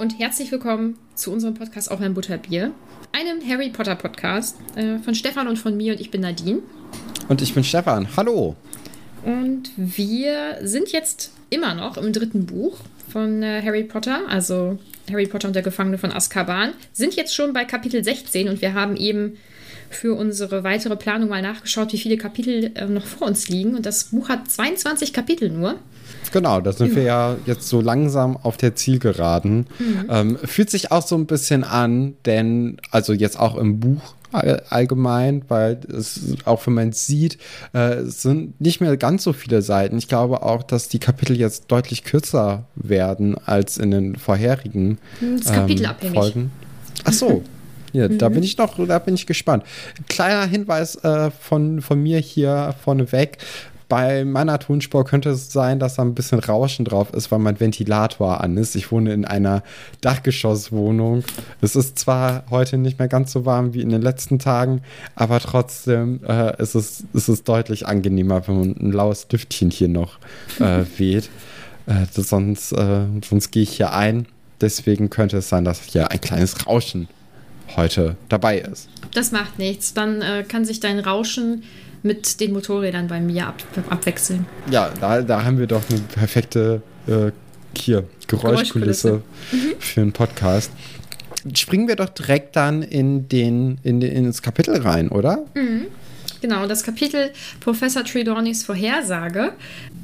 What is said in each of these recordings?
und herzlich willkommen zu unserem Podcast Auf ein Butterbier, einem Harry Potter Podcast äh, von Stefan und von mir und ich bin Nadine. Und ich bin Stefan. Hallo. Und wir sind jetzt immer noch im dritten Buch von äh, Harry Potter, also Harry Potter und der Gefangene von Azkaban, sind jetzt schon bei Kapitel 16 und wir haben eben für unsere weitere Planung mal nachgeschaut, wie viele Kapitel äh, noch vor uns liegen. Und das Buch hat 22 Kapitel nur. Genau, da sind wir ja jetzt so langsam auf der Zielgeraden. Mhm. Ähm, fühlt sich auch so ein bisschen an, denn also jetzt auch im Buch allgemein, weil es auch wenn man sieht, äh, es sind nicht mehr ganz so viele Seiten. Ich glaube auch, dass die Kapitel jetzt deutlich kürzer werden als in den vorherigen ähm, Folgen. Ach so. Ja, mhm. da bin ich noch, da bin ich gespannt. Kleiner Hinweis äh, von, von mir hier vorneweg bei meiner Tonspur könnte es sein, dass da ein bisschen Rauschen drauf ist, weil mein Ventilator an ist. Ich wohne in einer Dachgeschosswohnung. Es ist zwar heute nicht mehr ganz so warm wie in den letzten Tagen, aber trotzdem äh, ist, es, ist es deutlich angenehmer, wenn man ein laues Lüftchen hier noch äh, weht. Äh, sonst äh, sonst gehe ich hier ein. Deswegen könnte es sein, dass hier ein kleines Rauschen heute dabei ist. Das macht nichts. Dann äh, kann sich dein Rauschen mit den Motorrädern bei mir ab, abwechseln. Ja, da, da haben wir doch eine perfekte äh, hier, Geräuschkulisse, Geräuschkulisse. Für einen Podcast. Springen wir doch direkt dann in den, in den, ins Kapitel rein, oder? Mhm. Genau, das Kapitel Professor Tridornis Vorhersage.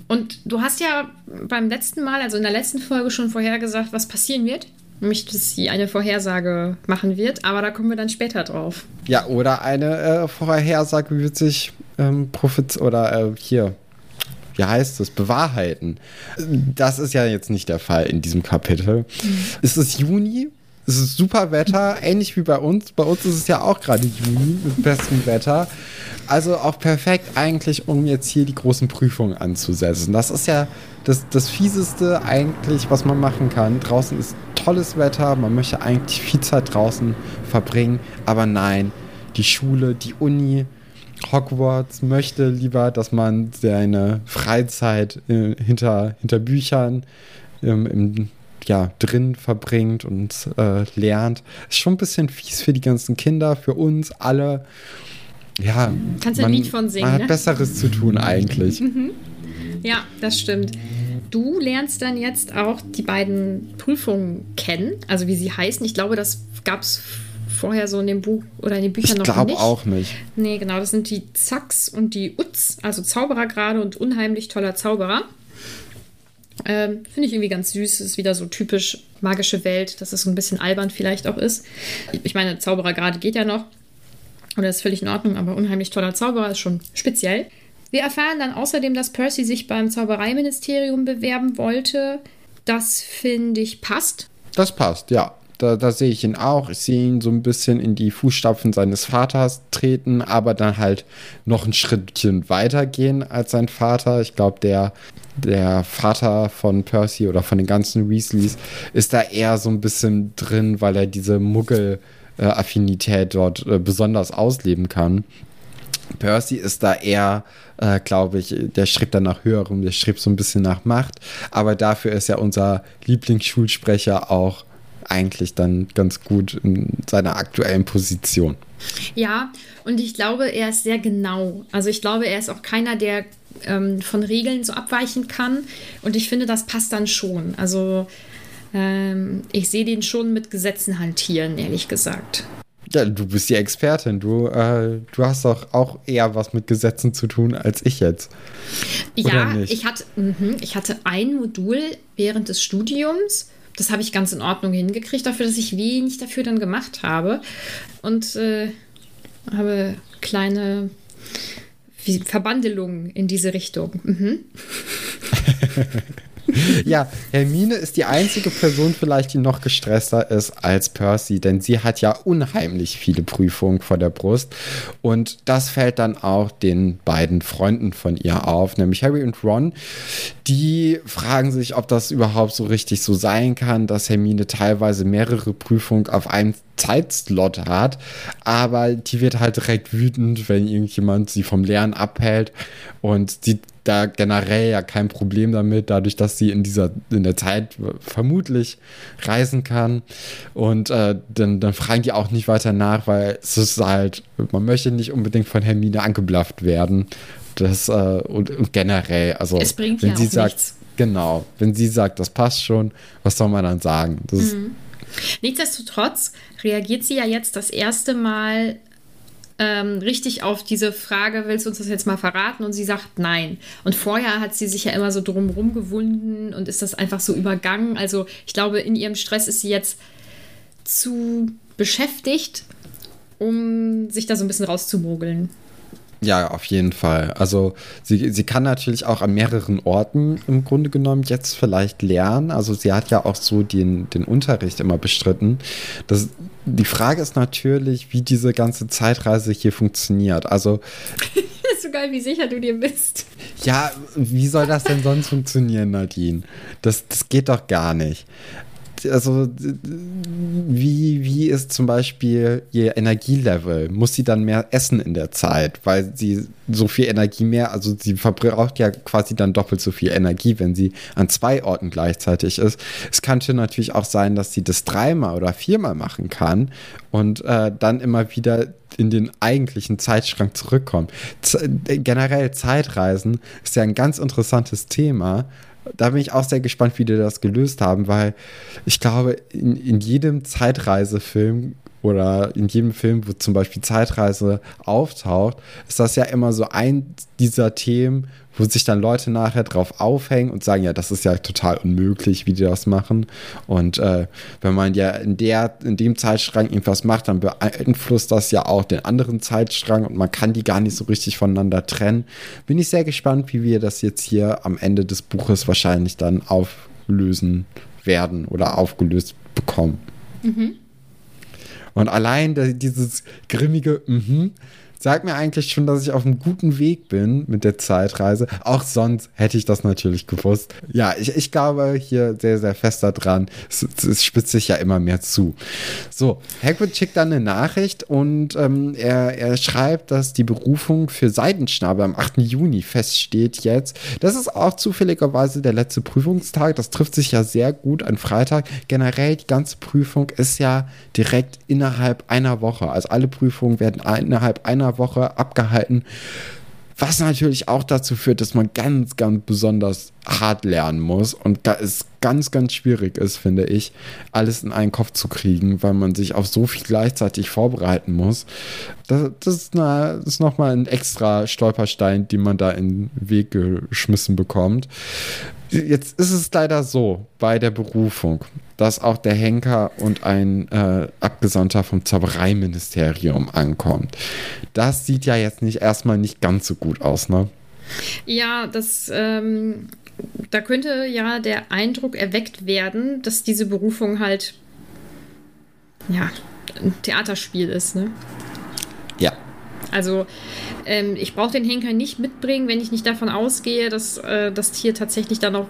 Und du hast ja beim letzten Mal, also in der letzten Folge schon vorhergesagt, was passieren wird nämlich dass sie eine Vorhersage machen wird, aber da kommen wir dann später drauf. Ja, oder eine äh, Vorhersage wird sich ähm, Profit oder äh, hier, wie heißt es, bewahrheiten. Das ist ja jetzt nicht der Fall in diesem Kapitel. Mhm. Es ist Juni, es ist super Wetter, ähnlich wie bei uns. Bei uns ist es ja auch gerade Juni mit bestem Wetter. Also auch perfekt eigentlich, um jetzt hier die großen Prüfungen anzusetzen. Das ist ja das, das Fieseste eigentlich, was man machen kann. Draußen ist tolles Wetter, man möchte eigentlich viel Zeit draußen verbringen, aber nein, die Schule, die Uni, Hogwarts möchte lieber, dass man seine Freizeit äh, hinter, hinter Büchern ähm, im, ja, drin verbringt und äh, lernt. Ist schon ein bisschen fies für die ganzen Kinder, für uns alle. Ja, Kannst du ein Lied von singen? Man hat ne? Besseres zu tun eigentlich. Mhm. Ja, das stimmt. Du lernst dann jetzt auch die beiden Prüfungen kennen, also wie sie heißen. Ich glaube, das gab es vorher so in dem Buch oder in den Büchern ich noch nicht. Ich glaube auch nicht. Nee, genau, das sind die Zacks und die Utz, also Zauberergrade und unheimlich toller Zauberer. Ähm, Finde ich irgendwie ganz süß. Ist wieder so typisch magische Welt, dass es so ein bisschen albern vielleicht auch ist. Ich meine, Zauberergrade geht ja noch. Oder ist völlig in Ordnung, aber unheimlich toller Zauberer ist schon speziell. Wir erfahren dann außerdem, dass Percy sich beim Zaubereiministerium bewerben wollte. Das finde ich passt. Das passt, ja. Da, da, sehe ich ihn auch. Ich sehe ihn so ein bisschen in die Fußstapfen seines Vaters treten, aber dann halt noch ein Schrittchen weiter gehen als sein Vater. Ich glaube, der, der Vater von Percy oder von den ganzen Weasleys ist da eher so ein bisschen drin, weil er diese Muggel-Affinität dort äh, besonders ausleben kann. Percy ist da eher, äh, glaube ich, der strebt dann nach höherem, der strebt so ein bisschen nach Macht. Aber dafür ist ja unser Lieblingsschulsprecher auch eigentlich dann ganz gut in seiner aktuellen Position. Ja, und ich glaube, er ist sehr genau. Also ich glaube, er ist auch keiner, der ähm, von Regeln so abweichen kann. Und ich finde, das passt dann schon. Also ähm, ich sehe den schon mit Gesetzen hantieren, ehrlich gesagt. Ja, du bist die Expertin. Du, äh, du hast doch auch eher was mit Gesetzen zu tun als ich jetzt. ja, ich hatte, mh, ich hatte ein Modul während des Studiums. Das habe ich ganz in Ordnung hingekriegt, dafür, dass ich wenig dafür dann gemacht habe. Und äh, habe kleine Verbandelungen in diese Richtung. Mhm. ja, Hermine ist die einzige Person vielleicht, die noch gestresster ist als Percy, denn sie hat ja unheimlich viele Prüfungen vor der Brust. Und das fällt dann auch den beiden Freunden von ihr auf, nämlich Harry und Ron. Die fragen sich, ob das überhaupt so richtig so sein kann, dass Hermine teilweise mehrere Prüfungen auf einem Zeitslot hat, aber die wird halt direkt wütend, wenn irgendjemand sie vom Lernen abhält und sie da generell ja kein Problem damit, dadurch, dass sie in dieser in der Zeit vermutlich reisen kann und äh, dann, dann fragen die auch nicht weiter nach, weil es ist halt, man möchte nicht unbedingt von Hermine angeblafft werden. Das äh, und, und, generell, also es bringt wenn ja sie sagt, nichts. genau, wenn sie sagt, das passt schon, was soll man dann sagen? Das Mhm. Nichtsdestotrotz reagiert sie ja jetzt das erste Mal ähm, richtig auf diese Frage, willst du uns das jetzt mal verraten? Und sie sagt nein. Und vorher hat sie sich ja immer so drumherum gewunden und ist das einfach so übergangen. Also ich glaube, in ihrem Stress ist sie jetzt zu beschäftigt, um sich da so ein bisschen rauszumogeln. Ja, auf jeden Fall. Also sie, sie kann natürlich auch an mehreren Orten im Grunde genommen jetzt vielleicht lernen. Also sie hat ja auch so den, den Unterricht immer bestritten. Das, die Frage ist natürlich, wie diese ganze Zeitreise hier funktioniert. Also ist so geil, wie sicher du dir bist. ja, wie soll das denn sonst funktionieren, Nadine? Das, das geht doch gar nicht. Also, wie, wie ist zum Beispiel ihr Energielevel? Muss sie dann mehr essen in der Zeit, weil sie so viel Energie mehr, also sie verbraucht ja quasi dann doppelt so viel Energie, wenn sie an zwei Orten gleichzeitig ist. Es könnte natürlich auch sein, dass sie das dreimal oder viermal machen kann und äh, dann immer wieder in den eigentlichen Zeitschrank zurückkommt. Z generell Zeitreisen ist ja ein ganz interessantes Thema da bin ich auch sehr gespannt, wie die das gelöst haben, weil ich glaube, in, in jedem Zeitreisefilm oder in jedem Film, wo zum Beispiel Zeitreise auftaucht, ist das ja immer so ein dieser Themen, wo sich dann Leute nachher drauf aufhängen und sagen, ja, das ist ja total unmöglich, wie die das machen. Und äh, wenn man ja in der, in dem Zeitstrang irgendwas macht, dann beeinflusst das ja auch den anderen Zeitstrang und man kann die gar nicht so richtig voneinander trennen. Bin ich sehr gespannt, wie wir das jetzt hier am Ende des Buches wahrscheinlich dann auflösen werden oder aufgelöst bekommen. Mhm. Und allein dieses grimmige mhm sagt mir eigentlich schon, dass ich auf einem guten Weg bin mit der Zeitreise. Auch sonst hätte ich das natürlich gewusst. Ja, ich, ich glaube hier sehr, sehr fest daran. Es, es spitzt sich ja immer mehr zu. So, Hagrid schickt dann eine Nachricht und ähm, er, er schreibt, dass die Berufung für Seidenschnabel am 8. Juni feststeht jetzt. Das ist auch zufälligerweise der letzte Prüfungstag. Das trifft sich ja sehr gut an Freitag. Generell die ganze Prüfung ist ja direkt innerhalb einer Woche. Also alle Prüfungen werden innerhalb einer Woche abgehalten. Was natürlich auch dazu führt, dass man ganz, ganz besonders hart lernen muss und da es ganz, ganz schwierig ist, finde ich, alles in einen Kopf zu kriegen, weil man sich auf so viel gleichzeitig vorbereiten muss. Das, das ist, das ist nochmal ein extra Stolperstein, den man da in den Weg geschmissen bekommt. Jetzt ist es leider so bei der Berufung, dass auch der Henker und ein äh, Abgesandter vom Zaubereiministerium ankommt. Das sieht ja jetzt nicht erstmal nicht ganz so gut aus, ne? Ja, das, ähm, da könnte ja der Eindruck erweckt werden, dass diese Berufung halt, ja, ein Theaterspiel ist, ne? Also, ähm, ich brauche den Henker nicht mitbringen, wenn ich nicht davon ausgehe, dass äh, das Tier tatsächlich dann auch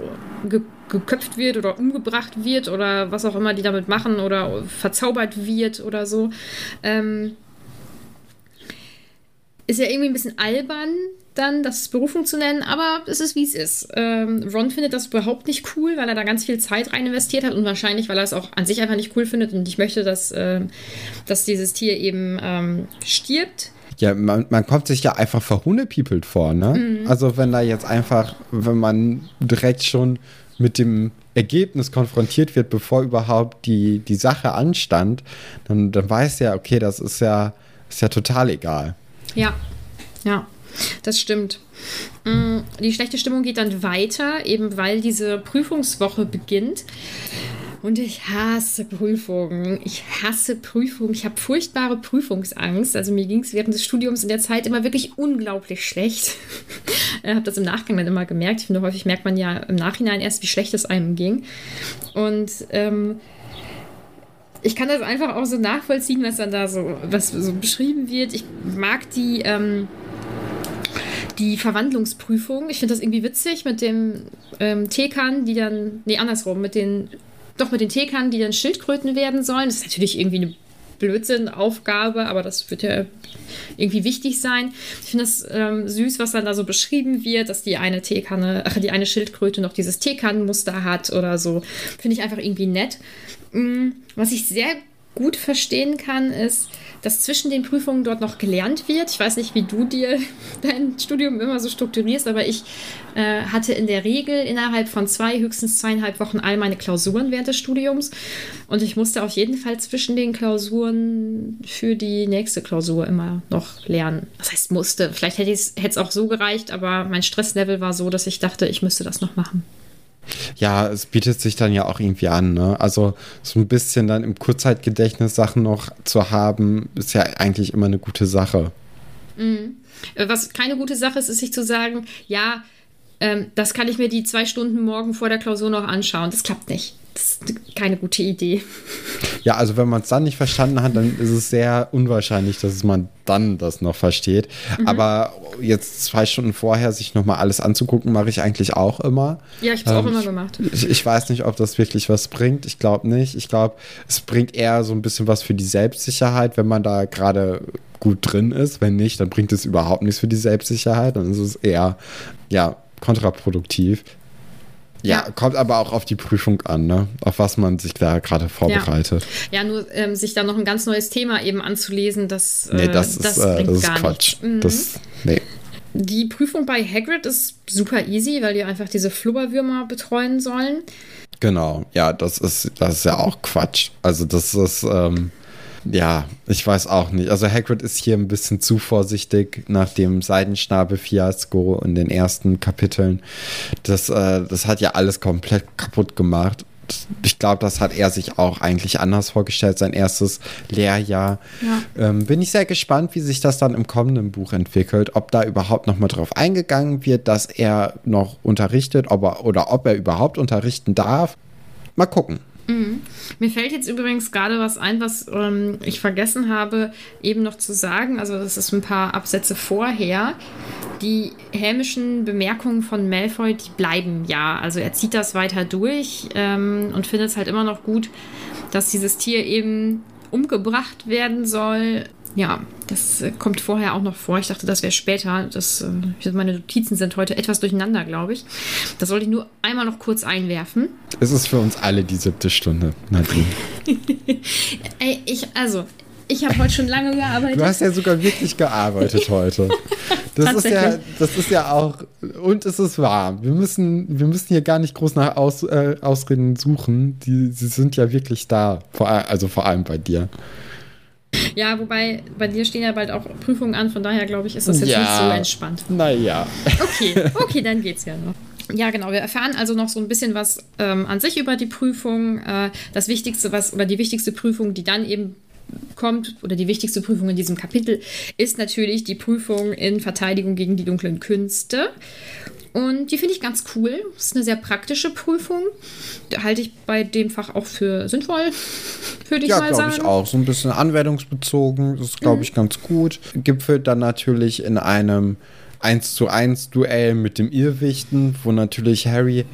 ge geköpft wird oder umgebracht wird oder was auch immer die damit machen oder verzaubert wird oder so. Ähm, ist ja irgendwie ein bisschen albern, dann das Berufung zu nennen, aber es ist wie es ist. Ähm, Ron findet das überhaupt nicht cool, weil er da ganz viel Zeit rein investiert hat und wahrscheinlich, weil er es auch an sich einfach nicht cool findet und nicht möchte, dass, äh, dass dieses Tier eben ähm, stirbt. Ja, man, man kommt sich ja einfach verhunepiepelt vor, ne? Mhm. Also wenn da jetzt einfach, wenn man direkt schon mit dem Ergebnis konfrontiert wird, bevor überhaupt die, die Sache anstand, dann, dann weiß ja, okay, das ist ja, ist ja total egal. Ja, ja, das stimmt. Mm, die schlechte Stimmung geht dann weiter, eben weil diese Prüfungswoche beginnt. Und ich hasse Prüfungen. Ich hasse Prüfungen. Ich habe furchtbare Prüfungsangst. Also mir ging es während des Studiums in der Zeit immer wirklich unglaublich schlecht. ich habe das im Nachgang dann immer gemerkt. Ich finde, häufig merkt man ja im Nachhinein erst, wie schlecht es einem ging. Und ähm, ich kann das einfach auch so nachvollziehen, was dann da so, was so beschrieben wird. Ich mag die, ähm, die Verwandlungsprüfung. Ich finde das irgendwie witzig mit dem ähm, Teekern, die dann, nee, andersrum, mit den, doch mit den Teekannen, die dann Schildkröten werden sollen. Das ist natürlich irgendwie eine Blödsinn-Aufgabe, aber das wird ja irgendwie wichtig sein. Ich finde es ähm, süß, was dann da so beschrieben wird, dass die eine Teekanne, ach, die eine Schildkröte noch dieses Teekannenmuster hat oder so. Finde ich einfach irgendwie nett. Mm, was ich sehr gut verstehen kann, ist, dass zwischen den Prüfungen dort noch gelernt wird. Ich weiß nicht, wie du dir dein Studium immer so strukturierst, aber ich äh, hatte in der Regel innerhalb von zwei, höchstens zweieinhalb Wochen all meine Klausuren während des Studiums. Und ich musste auf jeden Fall zwischen den Klausuren für die nächste Klausur immer noch lernen. Das heißt, musste. Vielleicht hätte es auch so gereicht, aber mein Stresslevel war so, dass ich dachte, ich müsste das noch machen. Ja, es bietet sich dann ja auch irgendwie an. Ne? Also so ein bisschen dann im Kurzzeitgedächtnis Sachen noch zu haben, ist ja eigentlich immer eine gute Sache. Mhm. Was keine gute Sache ist, ist sich zu sagen, ja, ähm, das kann ich mir die zwei Stunden morgen vor der Klausur noch anschauen. Das klappt nicht. Das ist keine gute Idee. Ja, also wenn man es dann nicht verstanden hat, dann ist es sehr unwahrscheinlich, dass man dann das noch versteht. Mhm. Aber jetzt zwei Stunden vorher sich nochmal alles anzugucken, mache ich eigentlich auch immer. Ja, ich habe es ähm, auch immer gemacht. Ich, ich, weiß nicht, ob das wirklich was bringt. Ich glaube nicht. Ich glaube, es bringt eher so ein bisschen was für die Selbstsicherheit, wenn man da gerade gut drin ist. Wenn nicht, dann bringt es überhaupt nichts für die Selbstsicherheit. Dann ist es eher, ja, kontraproduktiv. Ja, ja, kommt aber auch auf die Prüfung an, ne? auf was man sich da gerade vorbereitet. Ja, ja nur ähm, sich da noch ein ganz neues Thema eben anzulesen, das, äh, nee, das, das, ist, äh, das ist Quatsch. Mhm. Das, nee. Die Prüfung bei Hagrid ist super easy, weil die einfach diese Flubberwürmer betreuen sollen. Genau, ja, das ist, das ist ja auch Quatsch. Also das ist, ähm, ja, ich weiß auch nicht. Also Hagrid ist hier ein bisschen zu vorsichtig nach dem Seidenschnabel-Fiasko in den ersten Kapiteln. Das, äh, das hat ja alles komplett kaputt gemacht. Ich glaube, das hat er sich auch eigentlich anders vorgestellt, sein erstes Lehrjahr. Ja. Ähm, bin ich sehr gespannt, wie sich das dann im kommenden Buch entwickelt, ob da überhaupt noch mal drauf eingegangen wird, dass er noch unterrichtet ob er, oder ob er überhaupt unterrichten darf. Mal gucken. Mhm. Mir fällt jetzt übrigens gerade was ein, was ähm, ich vergessen habe, eben noch zu sagen. Also, das ist ein paar Absätze vorher. Die hämischen Bemerkungen von Malfoy, die bleiben ja. Also, er zieht das weiter durch ähm, und findet es halt immer noch gut, dass dieses Tier eben umgebracht werden soll ja, das äh, kommt vorher auch noch vor. Ich dachte, das wäre später. Das, äh, meine Notizen sind heute etwas durcheinander, glaube ich. Das sollte ich nur einmal noch kurz einwerfen. Es ist für uns alle die siebte Stunde, Nadine. Ey, ich, also, ich habe heute schon lange gearbeitet. Du hast ja sogar wirklich gearbeitet heute. Das ist ja, das ist ja auch, und es ist warm. Wir müssen, wir müssen hier gar nicht groß nach Aus, äh, Ausreden suchen. Die, sie sind ja wirklich da. Vor, also vor allem bei dir. Ja, wobei bei dir stehen ja bald auch Prüfungen an, von daher glaube ich, ist das jetzt ja, nicht so entspannt. Naja. Okay, okay, dann geht's ja noch. Ja, genau. Wir erfahren also noch so ein bisschen was ähm, an sich über die Prüfung. Äh, das Wichtigste, was oder die wichtigste Prüfung, die dann eben kommt, oder die wichtigste Prüfung in diesem Kapitel, ist natürlich die Prüfung in Verteidigung gegen die dunklen Künste. Und die finde ich ganz cool. Das ist eine sehr praktische Prüfung. Halte ich bei dem Fach auch für sinnvoll, würde ich ja, mal sagen. Ja, glaube ich auch. So ein bisschen anwendungsbezogen. Das ist, glaube mhm. ich, ganz gut. Gipfelt dann natürlich in einem 1 zu 1 Duell mit dem Irrwichten, wo natürlich Harry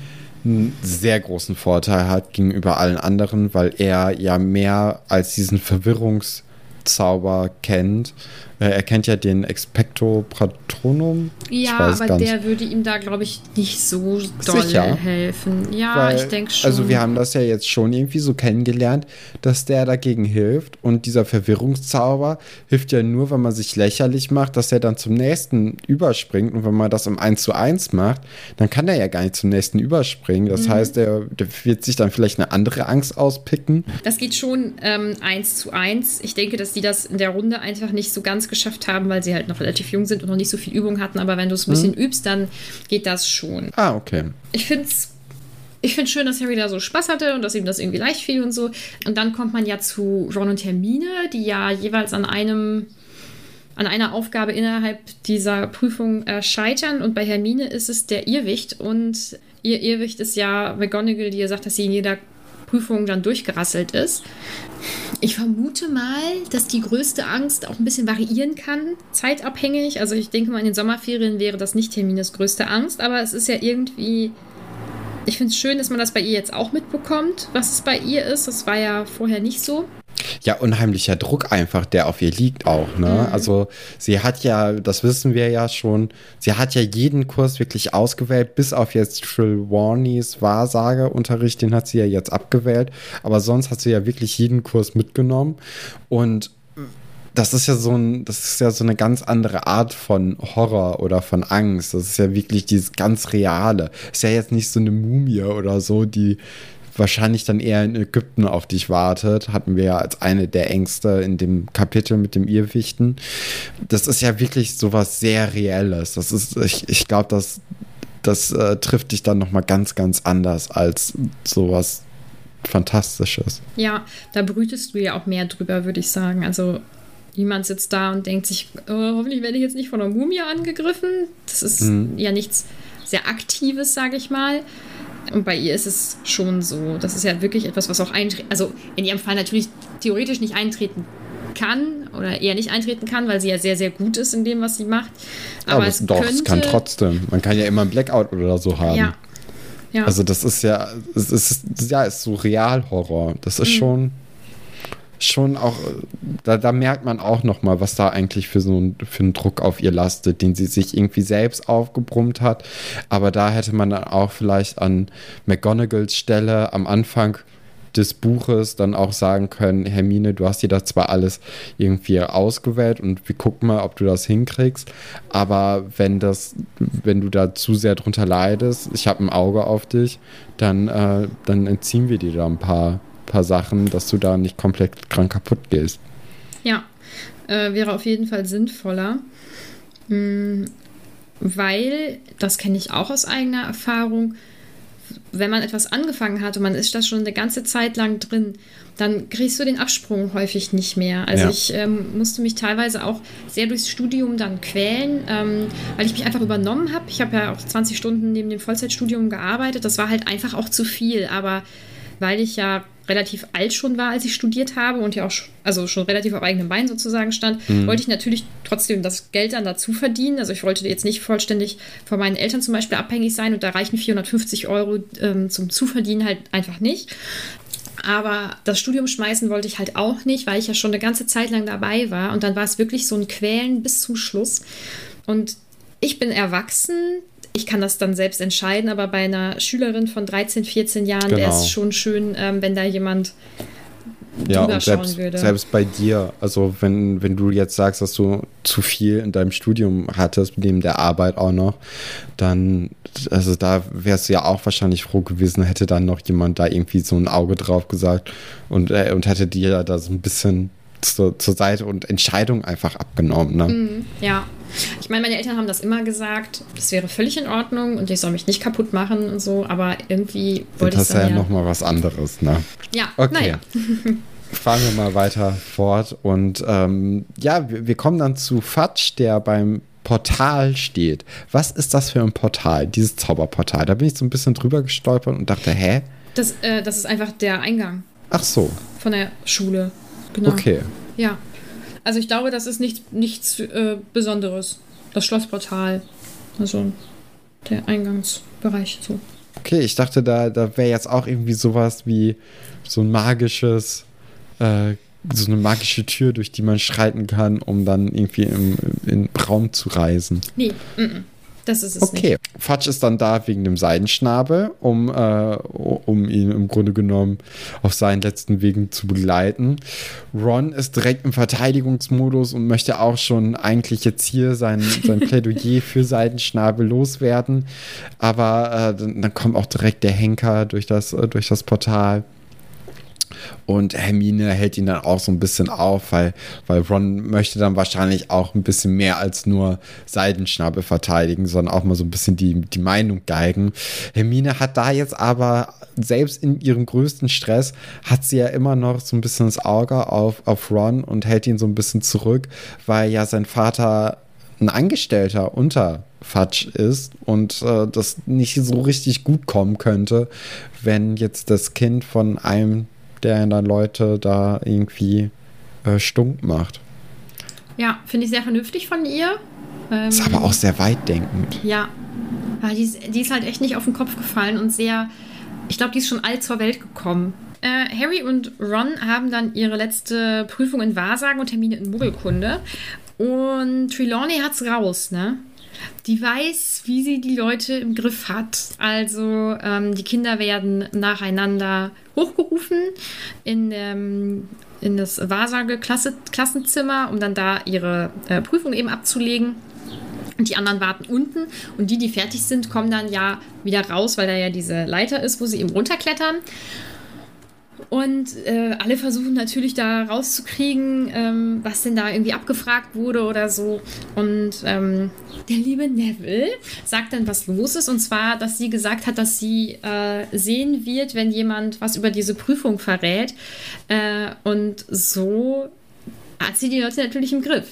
einen sehr großen Vorteil hat gegenüber allen anderen, weil er ja mehr als diesen Verwirrungszauber kennt er kennt ja den Expecto Patronum. Ja, aber der würde ihm da, glaube ich, nicht so doll Sicher. helfen. Ja, Weil, ich denke schon. Also wir haben das ja jetzt schon irgendwie so kennengelernt, dass der dagegen hilft. Und dieser Verwirrungszauber hilft ja nur, wenn man sich lächerlich macht, dass er dann zum nächsten überspringt. Und wenn man das im 1 zu 1 macht, dann kann er ja gar nicht zum nächsten überspringen. Das mhm. heißt, der, wird sich dann vielleicht eine andere Angst auspicken. Das geht schon ähm, 1 zu 1. Ich denke, dass die das in der Runde einfach nicht so ganz geschafft haben, weil sie halt noch relativ jung sind und noch nicht so viel Übung hatten. Aber wenn du es ein bisschen mhm. übst, dann geht das schon. Ah, okay. Ich finde es ich finde schön, dass Harry da so Spaß hatte und dass ihm das irgendwie leicht fiel und so. Und dann kommt man ja zu Ron und Hermine, die ja jeweils an einem an einer Aufgabe innerhalb dieser Prüfung äh, scheitern. Und bei Hermine ist es der Irrwicht. Und ihr Irrwicht ist ja McGonagall, die ja sagt, dass sie in jeder Prüfung dann durchgerasselt ist. Ich vermute mal, dass die größte Angst auch ein bisschen variieren kann, zeitabhängig. Also ich denke mal, in den Sommerferien wäre das nicht Hermines größte Angst, aber es ist ja irgendwie. Ich finde es schön, dass man das bei ihr jetzt auch mitbekommt, was es bei ihr ist. Das war ja vorher nicht so. Ja, unheimlicher Druck einfach, der auf ihr liegt auch. Ne? Mhm. Also sie hat ja, das wissen wir ja schon, sie hat ja jeden Kurs wirklich ausgewählt, bis auf jetzt Trelawney's Wahrsageunterricht, den hat sie ja jetzt abgewählt. Aber sonst hat sie ja wirklich jeden Kurs mitgenommen. Und das ist ja so ein, das ist ja so eine ganz andere Art von Horror oder von Angst. Das ist ja wirklich dieses ganz Reale. Ist ja jetzt nicht so eine Mumie oder so, die wahrscheinlich dann eher in Ägypten auf dich wartet, hatten wir ja als eine der Ängste in dem Kapitel mit dem Irrwichten. Das ist ja wirklich sowas sehr Reelles. Das ist, ich, ich glaube, das, das äh, trifft dich dann nochmal ganz, ganz anders als sowas Fantastisches. Ja, da brütest du ja auch mehr drüber, würde ich sagen. Also Niemand sitzt da und denkt sich, oh, hoffentlich werde ich jetzt nicht von einer Mumie angegriffen. Das ist mhm. ja nichts sehr Aktives, sage ich mal. Und bei ihr ist es schon so. Das ist ja wirklich etwas, was auch eintreten, also in ihrem Fall natürlich theoretisch nicht eintreten kann oder eher nicht eintreten kann, weil sie ja sehr, sehr gut ist in dem, was sie macht. Aber, Aber es doch, könnte, es kann trotzdem. Man kann ja immer ein Blackout oder so haben. Ja. ja. Also das ist ja, es ist, ja, ist so Realhorror. Das ist mhm. schon schon auch, da, da merkt man auch noch mal, was da eigentlich für so ein, für einen Druck auf ihr lastet, den sie sich irgendwie selbst aufgebrummt hat. Aber da hätte man dann auch vielleicht an McGonagalls Stelle am Anfang des Buches dann auch sagen können, Hermine, du hast dir das zwar alles irgendwie ausgewählt und wir gucken mal, ob du das hinkriegst, aber wenn das, wenn du da zu sehr drunter leidest, ich habe ein Auge auf dich, dann, äh, dann entziehen wir dir da ein paar paar Sachen, dass du da nicht komplett krank kaputt gehst. Ja, äh, wäre auf jeden Fall sinnvoller. Mhm, weil, das kenne ich auch aus eigener Erfahrung, wenn man etwas angefangen hat und man ist da schon eine ganze Zeit lang drin, dann kriegst du den Absprung häufig nicht mehr. Also ja. ich ähm, musste mich teilweise auch sehr durchs Studium dann quälen, ähm, weil ich mich einfach übernommen habe. Ich habe ja auch 20 Stunden neben dem Vollzeitstudium gearbeitet. Das war halt einfach auch zu viel. Aber weil ich ja relativ alt schon war, als ich studiert habe und ja auch also schon relativ auf eigenem Bein sozusagen stand, mhm. wollte ich natürlich trotzdem das Geld dann dazu verdienen. Also ich wollte jetzt nicht vollständig von meinen Eltern zum Beispiel abhängig sein und da reichen 450 Euro ähm, zum Zuverdienen halt einfach nicht. Aber das Studium schmeißen wollte ich halt auch nicht, weil ich ja schon eine ganze Zeit lang dabei war. Und dann war es wirklich so ein Quälen bis zum Schluss. Und ich bin erwachsen, ich kann das dann selbst entscheiden, aber bei einer Schülerin von 13, 14 Jahren genau. wäre es schon schön, ähm, wenn da jemand ja, und selbst, würde. selbst bei dir, also wenn, wenn du jetzt sagst, dass du zu viel in deinem Studium hattest, neben der Arbeit auch noch, dann, also da wärst du ja auch wahrscheinlich froh gewesen, hätte dann noch jemand da irgendwie so ein Auge drauf gesagt und, äh, und hätte dir da so ein bisschen zur, zur Seite und Entscheidung einfach abgenommen. Ne? Mm, ja. Ich meine, meine Eltern haben das immer gesagt, das wäre völlig in Ordnung und ich soll mich nicht kaputt machen und so, aber irgendwie wollte ich das ja, ja nochmal was anderes, ne? Ja, okay. Naja. Fahren wir mal weiter fort und ähm, ja, wir, wir kommen dann zu Fatsch, der beim Portal steht. Was ist das für ein Portal, dieses Zauberportal? Da bin ich so ein bisschen drüber gestolpert und dachte, hä? Das, äh, das ist einfach der Eingang. Ach so. Von der Schule. Genau. Okay. Ja. Also ich glaube, das ist nicht, nichts äh, Besonderes. Das Schlossportal. Also der Eingangsbereich so. Okay, ich dachte, da, da wäre jetzt auch irgendwie sowas wie so ein magisches, äh, so eine magische Tür, durch die man schreiten kann, um dann irgendwie im, im Raum zu reisen. Nee, mm -mm. Das ist es okay. nicht. Fatsch ist dann da wegen dem Seidenschnabel, um, äh, um ihn im Grunde genommen auf seinen letzten Wegen zu begleiten. Ron ist direkt im Verteidigungsmodus und möchte auch schon eigentlich jetzt hier sein, sein Plädoyer für Seidenschnabel loswerden. Aber äh, dann, dann, kommt auch direkt der Henker durch das, äh, durch das Portal. Und Hermine hält ihn dann auch so ein bisschen auf, weil, weil Ron möchte dann wahrscheinlich auch ein bisschen mehr als nur Seidenschnabel verteidigen, sondern auch mal so ein bisschen die, die Meinung geigen. Hermine hat da jetzt aber, selbst in ihrem größten Stress, hat sie ja immer noch so ein bisschen das Auge auf, auf Ron und hält ihn so ein bisschen zurück, weil ja sein Vater ein Angestellter unter Fatsch ist und äh, das nicht so richtig gut kommen könnte, wenn jetzt das Kind von einem der dann Leute da irgendwie äh, stunk macht. Ja, finde ich sehr vernünftig von ihr. Ähm, ist aber auch sehr weitdenkend. Ja. ja die, ist, die ist halt echt nicht auf den Kopf gefallen und sehr, ich glaube, die ist schon alt zur Welt gekommen. Äh, Harry und Ron haben dann ihre letzte Prüfung in Wahrsagen und Termine in Muggelkunde. Und Trelawney hat's raus, ne? Die weiß, wie sie die Leute im Griff hat. Also ähm, die Kinder werden nacheinander hochgerufen in, ähm, in das Wahrsage-Klassenzimmer, um dann da ihre äh, Prüfung eben abzulegen. Und die anderen warten unten. Und die, die fertig sind, kommen dann ja wieder raus, weil da ja diese Leiter ist, wo sie eben runterklettern. Und äh, alle versuchen natürlich da rauszukriegen, ähm, was denn da irgendwie abgefragt wurde oder so. Und ähm, der liebe Neville sagt dann, was los ist. Und zwar, dass sie gesagt hat, dass sie äh, sehen wird, wenn jemand was über diese Prüfung verrät. Äh, und so hat sie die Leute natürlich im Griff.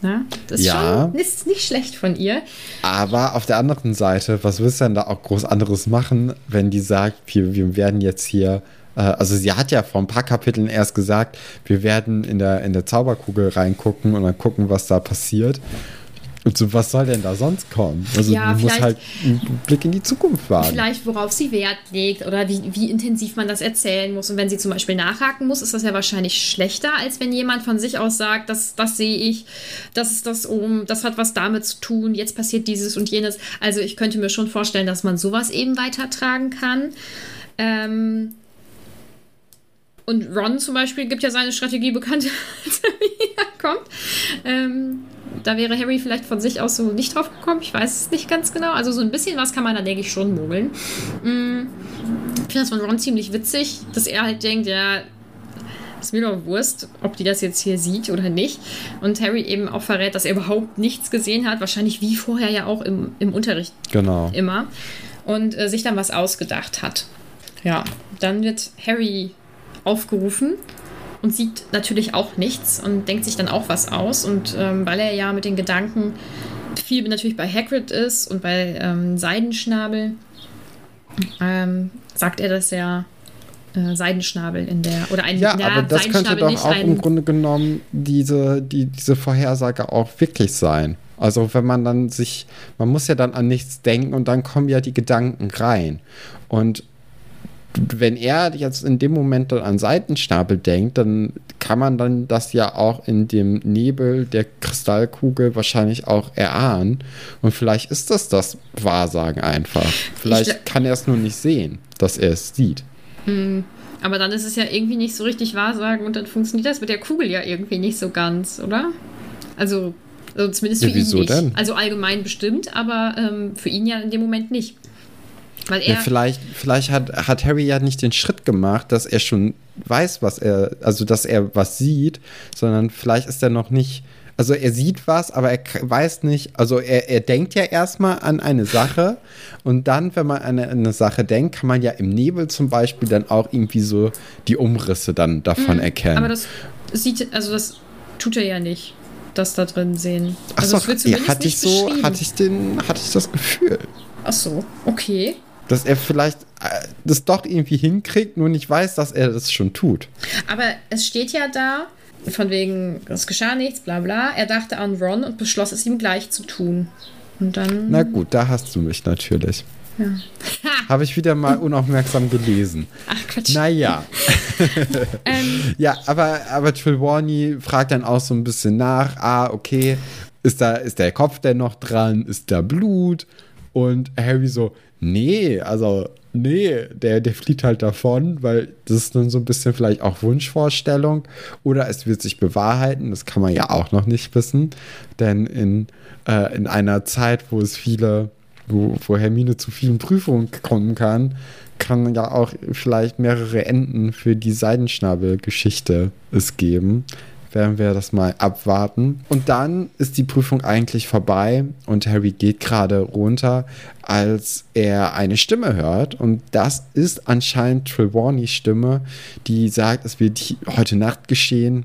Na, das ist Ja. schon ist nicht schlecht von ihr. Aber auf der anderen Seite, was willst du denn da auch groß anderes machen, wenn die sagt, wir, wir werden jetzt hier, also sie hat ja vor ein paar Kapiteln erst gesagt, wir werden in der, in der Zauberkugel reingucken und dann gucken, was da passiert. Und so, was soll denn da sonst kommen? Also Ja, du musst vielleicht- halt einen Blick in die Zukunft wagen. Vielleicht, worauf sie Wert legt oder wie, wie intensiv man das erzählen muss. Und wenn sie zum Beispiel nachhaken muss, ist das ja wahrscheinlich schlechter, als wenn jemand von sich aus sagt, das, das sehe ich, das ist das um, das hat was damit zu tun, jetzt passiert dieses und jenes. Also ich könnte mir schon vorstellen, dass man sowas eben weitertragen kann. Ähm, und Ron zum Beispiel gibt ja seine Strategie bekannt, als er wiederkommt. Ähm, da wäre Harry vielleicht von sich aus so nicht drauf gekommen. Ich weiß es nicht ganz genau. Also so ein bisschen was kann man da, denke ich, schon mogeln. Mm, Ich finde das von Ron ziemlich witzig, dass er halt denkt, ja, ist mir doch Wurst, ob die das jetzt hier sieht oder nicht. Und Harry eben auch verrät, dass er überhaupt nichts gesehen hat. Wahrscheinlich wie vorher ja auch im, im Unterricht Genau. immer. Und äh, sich dann was ausgedacht hat. Ja, dann wird Harry aufgerufen und sieht natürlich auch nichts und denkt sich dann auch was aus. Und ähm, weil er ja mit den Gedanken viel natürlich bei Hagrid ist und bei ähm, Seidenschnabel, ähm, sagt er, dass er äh, Seidenschnabel in der oder ein Ja, na, aber das könnte doch auch im Grunde genommen diese, die, diese Vorhersage auch wirklich sein. Also wenn man dann sich, man muss ja dann an nichts denken und dann kommen ja die Gedanken rein. Und wenn er jetzt in dem Moment dann an Seitenstapel denkt, dann kann man dann das ja auch in dem Nebel der Kristallkugel wahrscheinlich auch erahnen. Und vielleicht ist das das Wahrsagen einfach. Vielleicht gl- kann er es nur nicht sehen, dass er es sieht. Aber dann ist es ja irgendwie nicht so richtig Wahrsagen und dann funktioniert das mit der Kugel ja irgendwie nicht so ganz, oder? Also, also zumindest für Ja, wieso ihn nicht. denn? Also allgemein bestimmt, aber ähm, für ihn ja in dem Moment nicht. Weil er. Ja, vielleicht, vielleicht hat, hat Harry ja nicht den Schritt gemacht, dass er schon weiß, was er, also dass er was sieht, sondern vielleicht ist er noch nicht, also er sieht was, aber er weiß nicht, also er, er denkt ja erstmal an eine Sache und dann, wenn man an eine, eine Sache denkt, kann man ja im Nebel zum Beispiel dann auch irgendwie so die Umrisse dann davon erkennen. Mhm. aber das sieht, also das tut er ja nicht, das da drin sehen. Ach Also so, ja, hatte ich nicht so, hatte ich den, hatte ich das Gefühl. Ach so, okay. Dass er vielleicht äh, das doch irgendwie hinkriegt, nur nicht weiß, dass er das schon tut. Aber es steht ja da, von wegen, es geschah nichts, bla bla. Er dachte an Ron und beschloss es ihm gleich zu tun. Und dann. Na gut, da hast du mich natürlich. Habe ich wieder mal unaufmerksam gelesen. Ach Quatsch. Naja. Ähm, Ja, aber, aber Trelawney fragt dann auch so ein bisschen nach. Ah, okay, ist da ist der Kopf denn noch dran? Ist da Blut? Und Harry so, nee, also nee, der, der flieht halt davon, weil das ist dann so ein bisschen vielleicht auch Wunschvorstellung. Oder es wird sich bewahrheiten, das kann man ja auch noch nicht wissen. Denn in, äh, in einer Zeit, wo es viele, wo, wo Hermine zu vielen Prüfungen kommen kann, kann ja auch vielleicht mehrere Enden für die Seidenschnabel-Geschichte es geben. Werden wir das mal abwarten. Und dann ist die Prüfung eigentlich vorbei und Harry geht gerade runter, als er eine Stimme hört. Und das ist anscheinend Trelawney's Stimme, die sagt, es wird heute Nacht geschehen.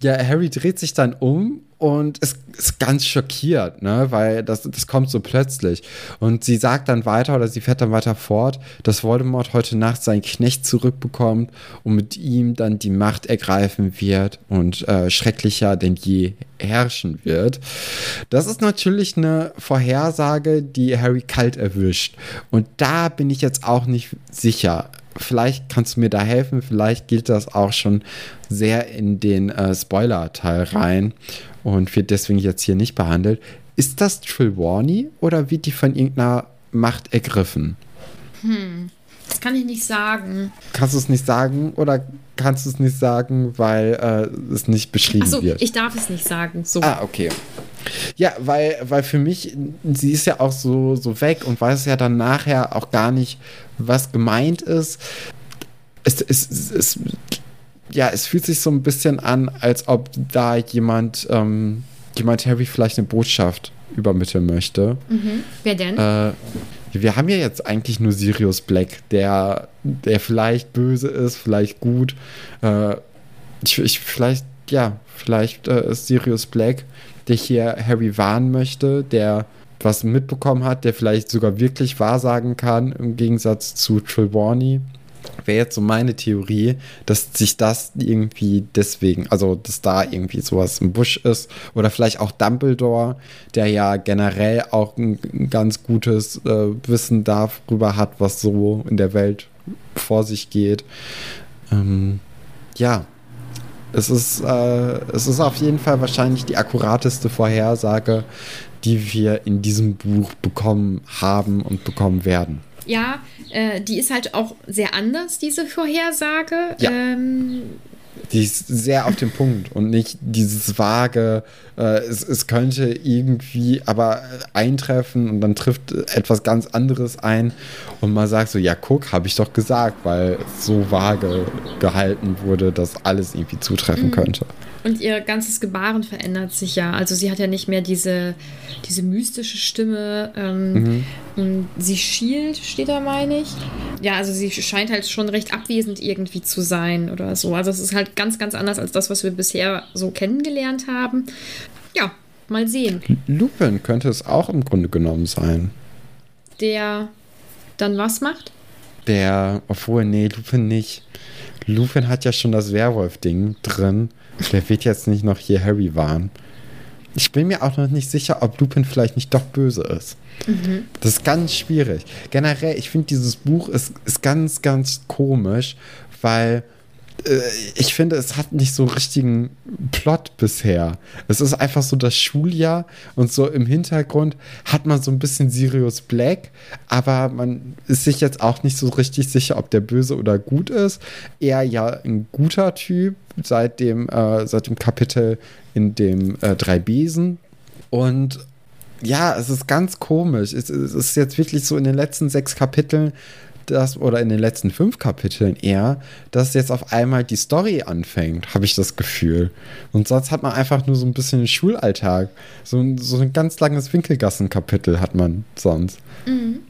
Ja, Harry dreht sich dann um und ist, ist ganz schockiert, ne? weil das, das kommt so plötzlich. Und sie sagt dann weiter oder sie fährt dann weiter fort, dass Voldemort heute Nacht seinen Knecht zurückbekommt und mit ihm dann die Macht ergreifen wird und äh, schrecklicher denn je herrschen wird. Das ist natürlich eine Vorhersage, die Harry kalt erwischt. Und da bin ich jetzt auch nicht sicher. Vielleicht kannst du mir da helfen, vielleicht gilt das auch schon sehr in den äh, Spoiler-Teil rein und wird deswegen jetzt hier nicht behandelt. Ist das Trelawney oder wird die von irgendeiner Macht ergriffen? Hm, das kann ich nicht sagen. Kannst du es nicht sagen oder kannst du es nicht sagen, weil äh, es nicht beschrieben Ach so, wird? ich darf es nicht sagen. So. Ah, okay. Ja, weil, weil für mich, sie ist ja auch so, so weg und weiß ja dann nachher auch gar nicht, was gemeint ist. Es, es, es, es ja, es fühlt sich so ein bisschen an, als ob da jemand, ähm, jemand Harry vielleicht eine Botschaft übermitteln möchte. Mhm. Wer denn? Äh, wir haben ja jetzt eigentlich nur Sirius Black, der, der vielleicht böse ist, vielleicht gut. Äh, ich, ich, vielleicht, ja, vielleicht äh, ist Sirius Black, der hier Harry warnen möchte, der was mitbekommen hat, der vielleicht sogar wirklich wahrsagen kann, im Gegensatz zu Trelawney. Wäre jetzt so meine Theorie, dass sich das irgendwie deswegen, also dass da irgendwie sowas im Busch ist. Oder vielleicht auch Dumbledore, der ja generell auch ein, ganz gutes äh, Wissen darüber hat, was so in der Welt vor sich geht. Ähm, ja, es ist, äh, es ist auf jeden Fall wahrscheinlich die akkurateste Vorhersage, die wir in diesem Buch bekommen haben und bekommen werden ja, äh, die ist halt auch sehr anders, diese Vorhersage. Ja. Ähm, die ist sehr auf den Punkt und nicht dieses vage, äh, es, es könnte irgendwie aber eintreffen und dann trifft etwas ganz anderes ein und man sagt so, ja guck, habe ich doch gesagt, weil so vage gehalten wurde, dass alles irgendwie zutreffen mhm. könnte. Und ihr ganzes Gebaren verändert sich ja. Also sie hat ja nicht mehr diese, diese mystische Stimme. Ähm, mhm. Und sie schielt, steht da, meine ich. Ja, also sie scheint halt schon recht abwesend irgendwie zu sein oder so. Also es ist halt ganz, ganz anders als das, was wir bisher so kennengelernt haben. Ja, mal sehen. Lupin könnte es auch im Grunde genommen sein. Der dann was macht? Der, obwohl, nee, Lupin nicht. Lupin hat ja schon das Werwolf-Ding drin. Der wird jetzt nicht noch hier Harry warnen. Ich bin mir auch noch nicht sicher, ob Lupin vielleicht nicht doch böse ist. Mhm. Das ist ganz schwierig. Generell, ich finde, dieses Buch ist, ist ganz, ganz komisch, weil ich finde, es hat nicht so richtigen Plot bisher. Es ist einfach so das Schuljahr und so im Hintergrund hat man so ein bisschen Sirius Black, aber man ist sich jetzt auch nicht so richtig sicher, ob der böse oder gut ist. Er ja ein guter Typ seit dem, äh, seit dem Kapitel in dem äh, Drei Besen. Und ja, es ist ganz komisch. Es, es ist jetzt wirklich so in den letzten sechs Kapiteln das, oder in den letzten fünf Kapiteln eher, dass jetzt auf einmal die Story anfängt, habe ich das Gefühl. Und sonst hat man einfach nur so ein bisschen den Schulalltag. So, so ein ganz langes Winkelgassenkapitel hat man sonst. Mhm.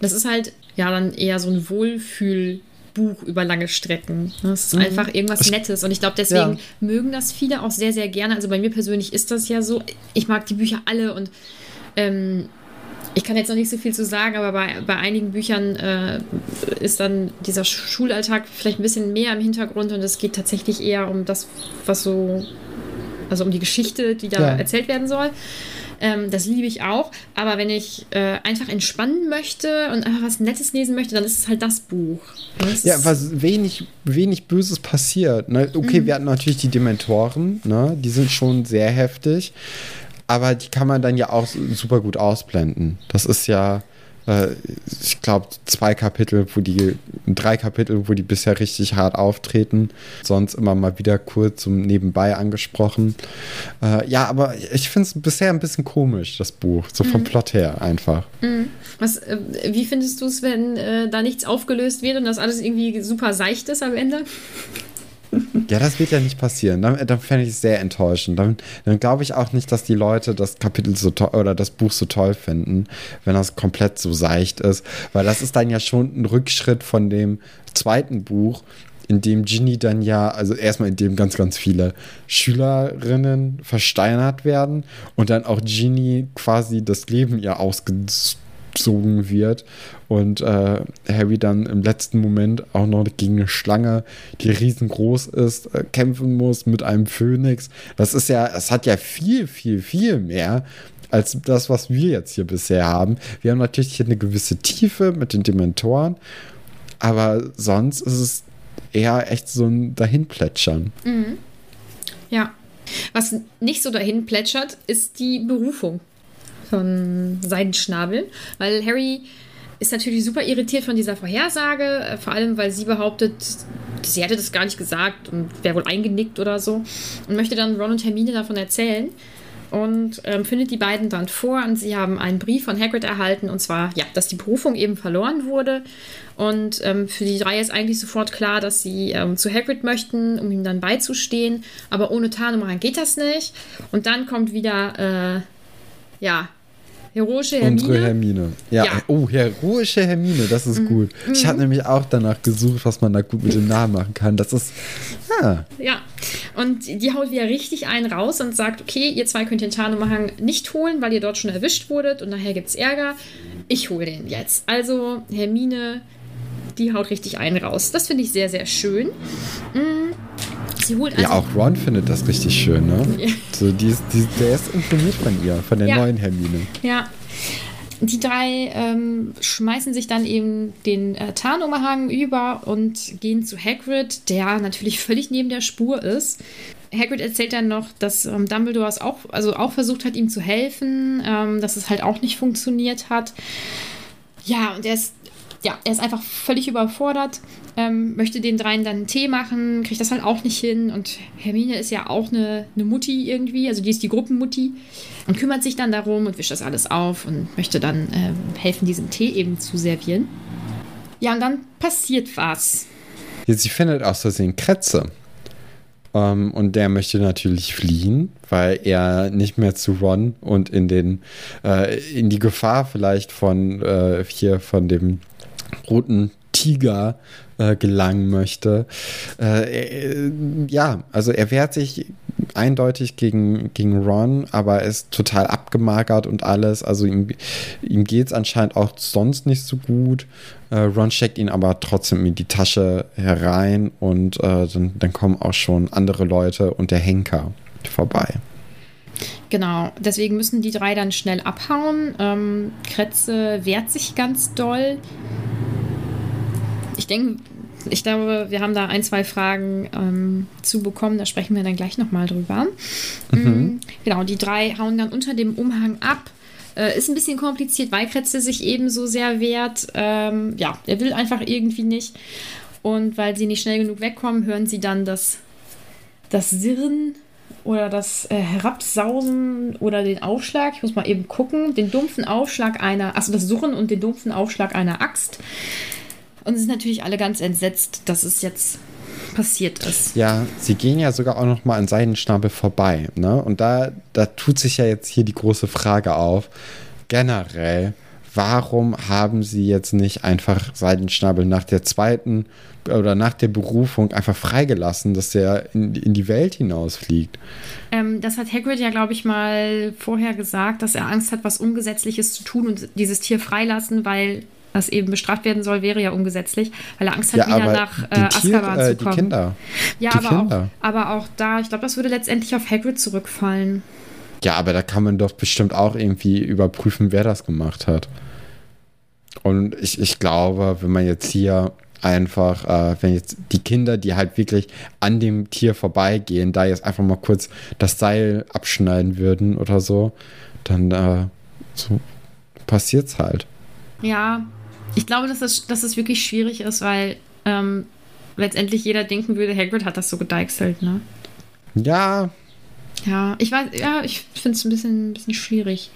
Das ist halt ja dann eher so ein Wohlfühl- Buch über lange Strecken. Das ist mhm. einfach irgendwas Nettes. Und ich glaube, deswegen ja. mögen das viele auch sehr, sehr gerne. Also bei mir persönlich ist das ja so. Ich mag die Bücher alle und ähm, ich kann jetzt noch nicht so viel zu sagen, aber bei, bei einigen Büchern äh, ist dann dieser Schulalltag vielleicht ein bisschen mehr im Hintergrund und es geht tatsächlich eher um das, was so, also um die Geschichte, die da ja. erzählt werden soll. Ähm, das liebe ich auch. Aber wenn ich äh, einfach entspannen möchte und einfach was Nettes lesen möchte, dann ist es halt das Buch. Das ja, was wenig, wenig Böses passiert. Ne? Okay, mhm. wir hatten natürlich die Dementoren, ne? die sind schon sehr heftig aber die kann man dann ja auch super gut ausblenden. Das ist ja, äh, ich glaube, zwei Kapitel, wo die, drei Kapitel, wo die bisher richtig hart auftreten. Sonst immer mal wieder kurz zum Nebenbei angesprochen. Äh, ja, aber ich finde es bisher ein bisschen komisch, das Buch. So vom mhm. Plot her einfach. Mhm. Was, äh, wie findest du es, wenn äh, da nichts aufgelöst wird und das alles irgendwie super seicht ist am Ende? Ja, das wird ja nicht passieren. Dann, dann fände ich es sehr enttäuschend. Dann, dann glaube ich auch nicht, dass die Leute das Kapitel so toll oder das Buch so toll finden, wenn das komplett so seicht ist. Weil das ist dann ja schon ein Rückschritt von dem zweiten Buch, in dem Ginny dann ja, also erstmal in dem ganz, ganz viele Schülerinnen versteinert werden und dann auch Ginny quasi das Leben ihr ausgezogen gezogen wird und äh, Harry dann im letzten Moment auch noch gegen eine Schlange, die riesengroß ist, äh, kämpfen muss mit einem Phönix. Das ist ja, es hat ja viel, viel, viel mehr als das, was wir jetzt hier bisher haben. Wir haben natürlich hier eine gewisse Tiefe mit den Dementoren, aber sonst ist es eher echt so ein Dahinplätschern. Mhm. Ja. Was nicht so dahin plätschert, ist die Berufung von Seidenschnabel, weil Harry ist natürlich super irritiert von dieser Vorhersage, äh, vor allem weil sie behauptet, sie hätte das gar nicht gesagt und wäre wohl eingenickt oder so und möchte dann Ron und Hermine davon erzählen und ähm, findet die beiden dann vor und sie haben einen Brief von Hagrid erhalten und zwar, ja, dass die Berufung eben verloren wurde und ähm, für die drei ist eigentlich sofort klar, dass sie ähm, zu Hagrid möchten, um ihm dann beizustehen, aber ohne Tarnumhang geht das nicht und dann kommt wieder, äh, ja, Heroische Hermine. Unsere Hermine. Ja. ja. Oh, heroische Hermine, das ist mhm. gut. Ich habe nämlich auch danach gesucht, was man da gut mit dem Namen machen kann. Das ist. Ja. Ja. Und die haut wieder richtig einen raus und sagt: Okay, ihr zwei könnt den Tarnumhang nicht holen, weil ihr dort schon erwischt wurdet und nachher gibt es Ärger. Ich hole den jetzt. Also, Hermine, die haut richtig einen raus. Das finde ich sehr, sehr schön. Mhm. Sie holt also ja, auch Ron findet das richtig schön, ne? Ja. So, die die, der ist imponiert von ihr, von der ja. neuen Hermine. Ja. Die drei ähm, schmeißen sich dann eben den äh, Tarnumhang über und gehen zu Hagrid, der natürlich völlig neben der Spur ist. Hagrid erzählt dann noch, dass ähm, Dumbledore es auch, also auch versucht hat, ihm zu helfen, ähm, dass es halt auch nicht funktioniert hat. Ja, und er ist ja, er ist einfach völlig überfordert, ähm, möchte den dreien dann einen Tee machen, kriegt das halt auch nicht hin. Und Hermine ist ja auch eine, eine Mutti irgendwie, also die ist die Gruppenmutti und kümmert sich dann darum und wischt das alles auf und möchte dann äh, helfen, diesen Tee eben zu servieren. Ja, und dann passiert was. sie findet aus Versehen Kretze. Um, ähm, und der möchte natürlich fliehen, weil er nicht mehr zu Ron und in den äh, in die Gefahr vielleicht von äh, hier von dem roten Tiger äh, gelangen möchte. Äh, ja, also er wehrt sich eindeutig gegen, gegen Ron, aber ist total abgemagert und alles. Also ihm, ihm geht es anscheinend auch sonst nicht so gut. Äh, Ron steckt ihn aber trotzdem in die Tasche herein und äh, dann, dann kommen auch schon andere Leute und der Henker vorbei. Genau, deswegen müssen die drei dann schnell abhauen. Ähm, Kretze wehrt sich ganz doll ich denke, ich glaube, wir haben da ein, zwei Fragen ähm, zu bekommen. Da sprechen wir dann gleich nochmal drüber. Mhm. Mm, genau, die drei hauen dann unter dem Umhang ab. Äh, ist ein bisschen kompliziert, weil Kretze sich ebenso sehr wehrt. Ähm, ja, er will einfach irgendwie nicht. Und weil sie nicht schnell genug wegkommen, hören sie dann das, das Sirren oder das äh, Herabsausen oder den Aufschlag. Ich muss mal eben gucken. Den dumpfen Aufschlag einer, also das Surren und den dumpfen Aufschlag einer Axt. Und sind natürlich alle ganz entsetzt, dass es jetzt passiert ist. Ja, sie gehen ja sogar auch noch mal an Seidenschnabel vorbei. Ne? Und da, da tut sich ja jetzt hier die große Frage auf. Generell, warum haben sie jetzt nicht einfach Seidenschnabel nach der zweiten oder nach der Berufung einfach freigelassen, dass der in, in die Welt hinausfliegt? Ähm, das hat Hagrid ja, glaube ich, mal vorher gesagt, dass er Angst hat, was Ungesetzliches zu tun und dieses Tier freilassen, weil was eben bestraft werden soll, wäre ja ungesetzlich, weil er Angst hat, ja, wieder nach äh, Azkaban äh, zu kommen. Die Kinder. Ja, die aber, Kinder. Auch, aber auch da, ich glaube, das würde letztendlich auf Hagrid zurückfallen. Ja, aber da kann man doch bestimmt auch irgendwie überprüfen, wer das gemacht hat. Und ich, ich glaube, wenn man jetzt hier einfach, äh, wenn jetzt die Kinder, die halt wirklich an dem Tier vorbeigehen, da jetzt einfach mal kurz das Seil abschneiden würden oder so, dann äh, so passiert's halt. Ja, ich glaube, dass es, dass es wirklich schwierig ist, weil ähm, letztendlich jeder denken würde, Hagrid hat das so gedeichselt, ne? Ja. Ja, ich weiß, ja, ich finde es ein bisschen, ein bisschen schwierig.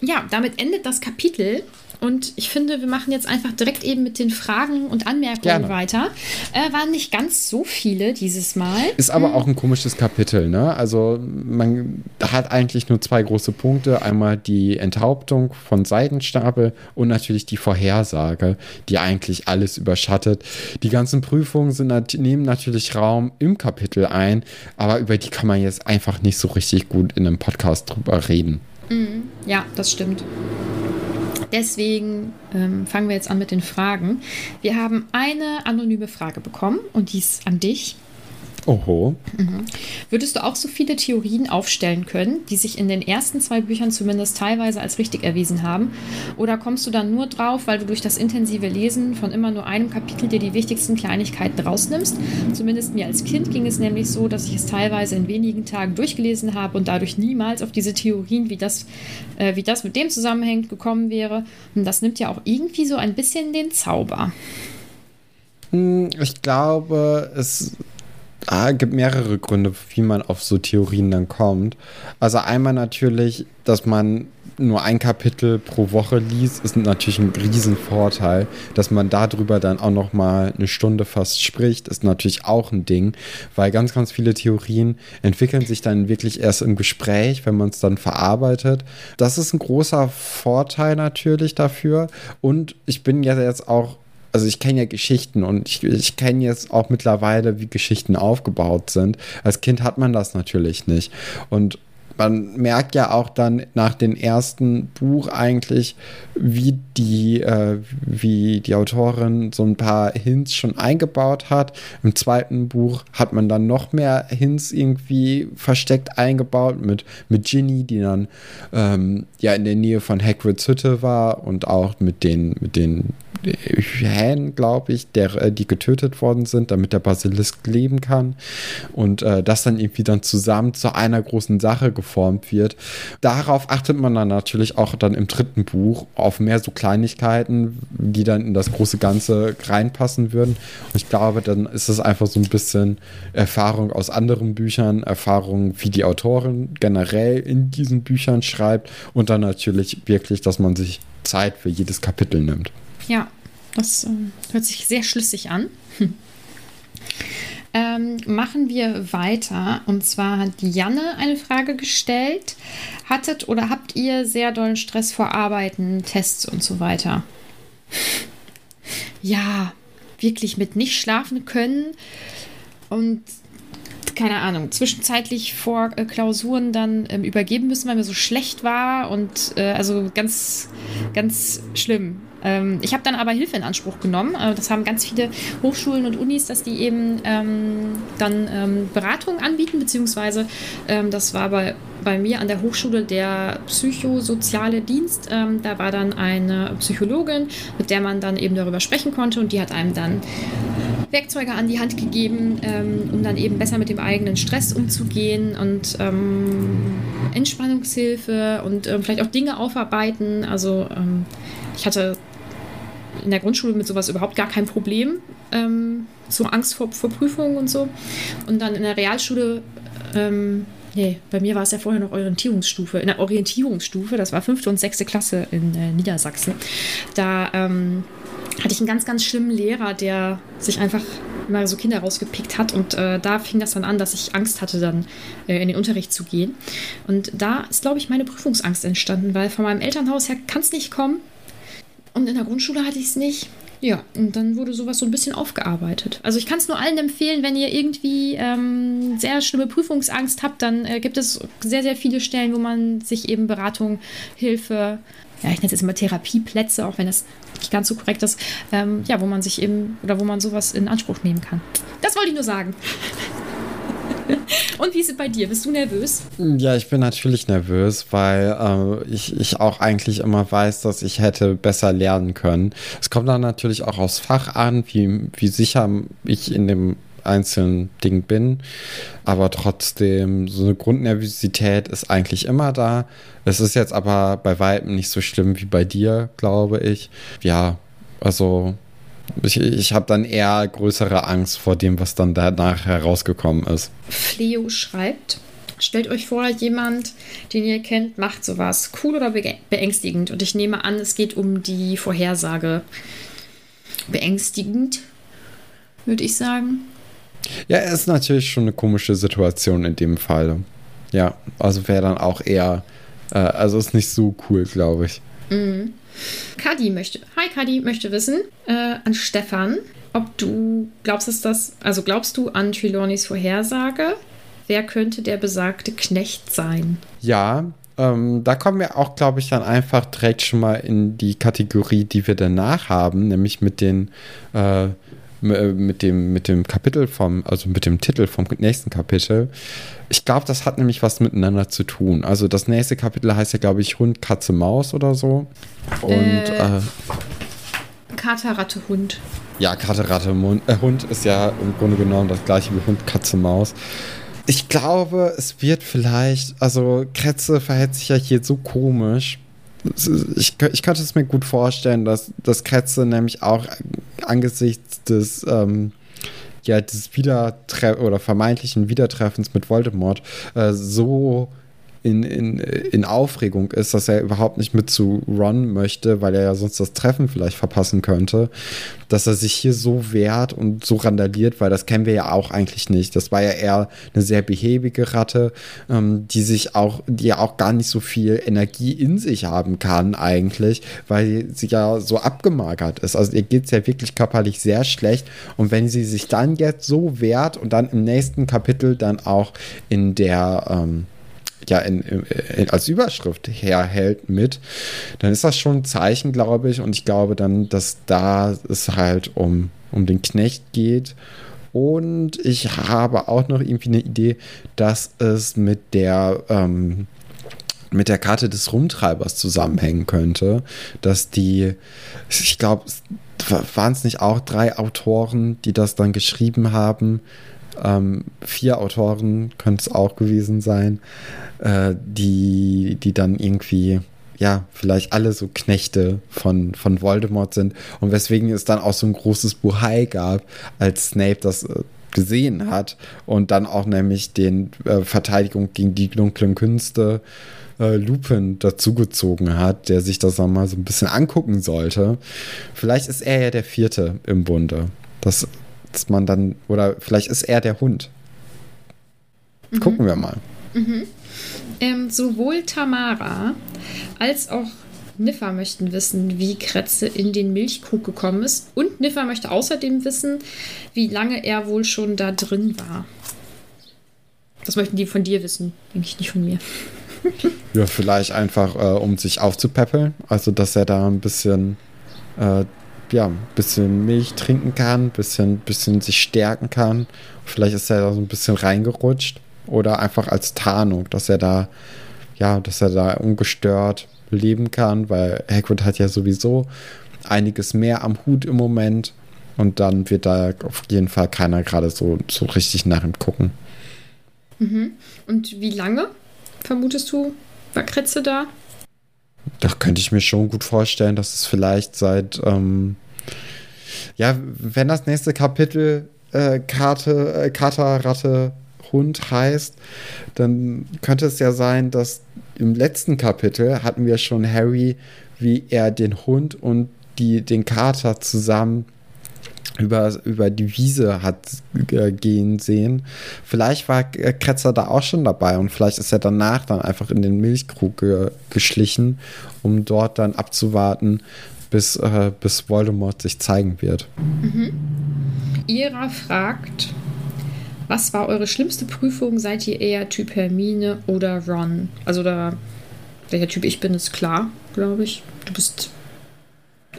Ja, damit endet das Kapitel. Und ich finde, wir machen jetzt einfach direkt eben mit den Fragen und Anmerkungen Gerne. weiter. Äh, waren nicht ganz so viele dieses Mal. Ist aber hm. auch ein komisches Kapitel, ne? Also man hat eigentlich nur zwei große Punkte. Einmal die Enthauptung von Seidenstapel und natürlich die Vorhersage, die eigentlich alles überschattet. Die ganzen Prüfungen sind, nehmen natürlich Raum im Kapitel ein, aber über die kann man jetzt einfach nicht so richtig gut in einem Podcast drüber reden. Mhm. Ja, das stimmt. Deswegen ähm, fangen wir jetzt an mit den Fragen. Wir haben eine anonyme Frage bekommen und die ist an dich. Oho. Mhm. Würdest du auch so viele Theorien aufstellen können, die sich in den ersten zwei Büchern zumindest teilweise als richtig erwiesen haben? Oder kommst du dann nur drauf, weil du durch das intensive Lesen von immer nur einem Kapitel dir die wichtigsten Kleinigkeiten rausnimmst? Zumindest mir als Kind ging es nämlich so, dass ich es teilweise in wenigen Tagen durchgelesen habe und dadurch niemals auf diese Theorien, wie das, äh, wie das mit dem zusammenhängt, gekommen wäre. Und das nimmt ja auch irgendwie so ein bisschen den Zauber. Hm, ich glaube, es ah, gibt mehrere Gründe, wie man auf so Theorien dann kommt. Also einmal natürlich, dass man nur ein Kapitel pro Woche liest, ist natürlich ein Riesenvorteil. Dass man darüber dann auch noch mal eine Stunde fast spricht, ist natürlich auch ein Ding, weil ganz, ganz viele Theorien entwickeln sich dann wirklich erst im Gespräch, wenn man es dann verarbeitet. Das ist ein großer Vorteil natürlich dafür. Und ich bin ja jetzt auch also ich kenne ja Geschichten und ich, ich kenne jetzt auch mittlerweile, wie Geschichten aufgebaut sind. Als Kind hat man das natürlich nicht. Und man merkt ja auch dann nach dem ersten Buch eigentlich, wie die, äh, wie die Autorin so ein paar Hints schon eingebaut hat. Im zweiten Buch hat man dann noch mehr Hints irgendwie versteckt eingebaut mit, mit Ginny, die dann ähm, ja in der Nähe von Hagrids Hütte war und auch mit den, mit den Hähnen, glaube ich, der, äh, die getötet worden sind, damit der Basilisk leben kann. Und äh, das dann irgendwie dann zusammen zu einer großen Sache geformt wird. Darauf achtet man dann natürlich auch dann im dritten Buch auf mehr so Kleinigkeiten, die dann in das große Ganze reinpassen würden. Und ich glaube, dann ist es einfach so ein bisschen Erfahrung aus anderen Büchern, Erfahrung, wie die Autorin generell in diesen Büchern schreibt und dann natürlich wirklich, dass man sich Zeit für jedes Kapitel nimmt. Ja, das äh, hört sich sehr schlüssig an. Hm. Ähm, machen wir weiter. Und zwar hat Janne eine Frage gestellt. Hattet oder habt ihr sehr dollen Stress vor Arbeiten, Tests und so weiter? Ja, wirklich mit nicht schlafen können und keine Ahnung, zwischenzeitlich vor äh, Klausuren dann ähm, übergeben müssen, weil mir so schlecht war und äh, also ganz, ganz schlimm. Ähm, ich habe dann aber Hilfe in Anspruch genommen. Äh, das haben ganz viele Hochschulen und Unis, dass die eben ähm, dann ähm, Beratung anbieten, beziehungsweise ähm, das war bei, bei mir an der Hochschule der psychosoziale Dienst. Ähm, da war dann eine Psychologin, mit der man dann eben darüber sprechen konnte und die hat einem dann Werkzeuge an die Hand gegeben, ähm, um dann eben besser mit dem eigenen Stress umzugehen und Entspannungshilfe und vielleicht auch Dinge aufarbeiten. Also ich hatte in der Grundschule mit sowas überhaupt gar kein Problem. Ähm, so Angst vor, vor Prüfungen und so. Und dann in der Realschule, ähm, nee, bei mir war es ja vorher noch Orientierungsstufe. In der Orientierungsstufe, das war fünfte und sechste Klasse in äh, Niedersachsen, da ähm, hatte ich einen ganz, ganz schlimmen Lehrer, der sich einfach immer so Kinder rausgepickt hat. Und äh, da fing das dann an, dass ich Angst hatte, dann äh, in den Unterricht zu gehen. Und da ist, glaube ich, meine Prüfungsangst entstanden, weil von meinem Elternhaus her kann es nicht kommen. Und in der Grundschule hatte ich es nicht. Ja, und dann wurde sowas so ein bisschen aufgearbeitet. Also ich kann es nur allen empfehlen, wenn ihr irgendwie ähm, sehr schlimme Prüfungsangst habt, dann äh, gibt es sehr, sehr viele Stellen, wo man sich eben Beratung, Hilfe, ja, ich nenne es jetzt immer Therapieplätze, auch wenn das nicht ganz so korrekt ist, ähm, ja, wo man sich eben oder wo man sowas in Anspruch nehmen kann. Das wollte ich nur sagen. Und wie ist es bei dir? Bist du nervös? Ja, ich bin natürlich nervös, weil äh, ich, ich auch eigentlich immer weiß, dass ich hätte besser lernen können. Es kommt dann natürlich auch aufs Fach an, wie, wie sicher ich in dem einzelnen Ding bin. Aber trotzdem, so eine Grundnervosität ist eigentlich immer da. Es ist jetzt aber bei weitem nicht so schlimm wie bei dir, glaube ich. Ja, also ich, ich habe dann eher größere Angst vor dem, was dann danach herausgekommen ist. Fleo schreibt. Stellt euch vor, jemand, den ihr kennt, macht sowas. Cool oder beängstigend? Und ich nehme an, es geht um die Vorhersage. Beängstigend, würde ich sagen. Ja, es ist natürlich schon eine komische Situation in dem Fall. Ja, also wäre dann auch eher, äh, also ist nicht so cool, glaube ich. Mhm. Kadi möchte, hi Kadi, möchte wissen äh, an Stefan, ob du glaubst, dass das, also glaubst du an Trelawneys Vorhersage? Wer könnte der besagte Knecht sein? Ja, ähm, da kommen wir auch, glaube ich, dann einfach direkt schon mal in die Kategorie, die wir danach haben, nämlich mit den äh, mit dem, mit dem Kapitel vom, also mit dem Titel vom nächsten Kapitel. Ich glaube, das hat nämlich was miteinander zu tun. Also das nächste Kapitel heißt ja, glaube ich, Hund, Katze, Maus oder so. Und äh, äh, Kater, Ratte, Hund. Ja, Kater, Ratte, Mund, äh, Hund ist ja im Grunde genommen das gleiche wie Hund, Katze, Maus. Ich glaube, es wird vielleicht, also Kretze verhält sich ja hier so komisch ich, ich könnte es mir gut vorstellen, dass, dass Kretze nämlich auch angesichts des, ähm, ja, des Wiedertre oder vermeintlichen Wiedertreffens mit Voldemort äh, so in, in, in Aufregung ist, dass er überhaupt nicht mit zu Ron möchte, weil er ja sonst das Treffen vielleicht verpassen könnte, dass er sich hier so wehrt und so randaliert, weil das kennen wir ja auch eigentlich nicht. Das war ja eher eine sehr behäbige Ratte, ähm, die sich auch, die ja auch gar nicht so viel Energie in sich haben kann eigentlich, weil sie ja so abgemagert ist. Also ihr geht es ja wirklich körperlich sehr schlecht und wenn sie sich dann jetzt so wehrt und dann im nächsten Kapitel dann auch in der ähm, ja in, in, als Überschrift herhält mit, dann ist das schon ein Zeichen, glaube ich. Und ich glaube dann, dass da es halt um, um den Knecht geht. Und ich habe auch noch irgendwie eine Idee, dass es mit der ähm, mit der Karte des Rumtreibers zusammenhängen könnte, dass die, ich glaube, waren es nicht auch drei Autoren, die das dann geschrieben haben, ähm, vier Autoren könnte es auch gewesen sein, äh, die, die dann irgendwie ja, vielleicht alle so Knechte von, von Voldemort sind und weswegen es dann auch so ein großes Buhai gab, als Snape das äh, gesehen hat und dann auch nämlich den äh, Verteidigung gegen die dunklen Künste äh, Lupin dazugezogen hat, der sich das mal so ein bisschen angucken sollte. Vielleicht ist er ja der Vierte im Bunde. Das dass man dann, oder vielleicht ist er der Hund. Mhm. Gucken wir mal. Mhm. Ähm, sowohl Tamara als auch Niffer möchten wissen, wie Kretze in den Milchkrug gekommen ist. Und Niffer möchte außerdem wissen, wie lange er wohl schon da drin war. Das möchten die von dir wissen, denke ich nicht von mir. ja, vielleicht einfach, äh, um sich aufzupäppeln. Also, dass er da ein bisschen äh, ja, ein bisschen Milch trinken kann, ein bisschen, bisschen sich stärken kann. Vielleicht ist er da so ein bisschen reingerutscht oder einfach als Tarnung, dass er da, ja, dass er da ungestört leben kann, weil Hagrid hat ja sowieso einiges mehr am Hut im Moment und dann wird da auf jeden Fall keiner gerade so, so richtig nach ihm gucken. Mhm. Und wie lange vermutest du, war Kretze da? Da könnte ich mir schon gut vorstellen, dass es vielleicht seit, ähm, ja, wenn das nächste Kapitel äh, Karte, äh, Kater, Ratte, Hund heißt, dann könnte es ja sein, dass im letzten Kapitel hatten wir schon Harry, wie er den Hund und die, den Kater zusammen über, über die Wiese hat äh, gehen sehen. Vielleicht war Kretzer da auch schon dabei und vielleicht ist er danach dann einfach in den Milchkrug ge geschlichen, um dort dann abzuwarten, bis, äh, bis Voldemort sich zeigen wird. Mhm. Ira fragt, was war eure schlimmste Prüfung? Seid ihr eher Typ Hermine oder Ron? Also da, welcher Typ ich bin, ist klar, glaube ich. Du bist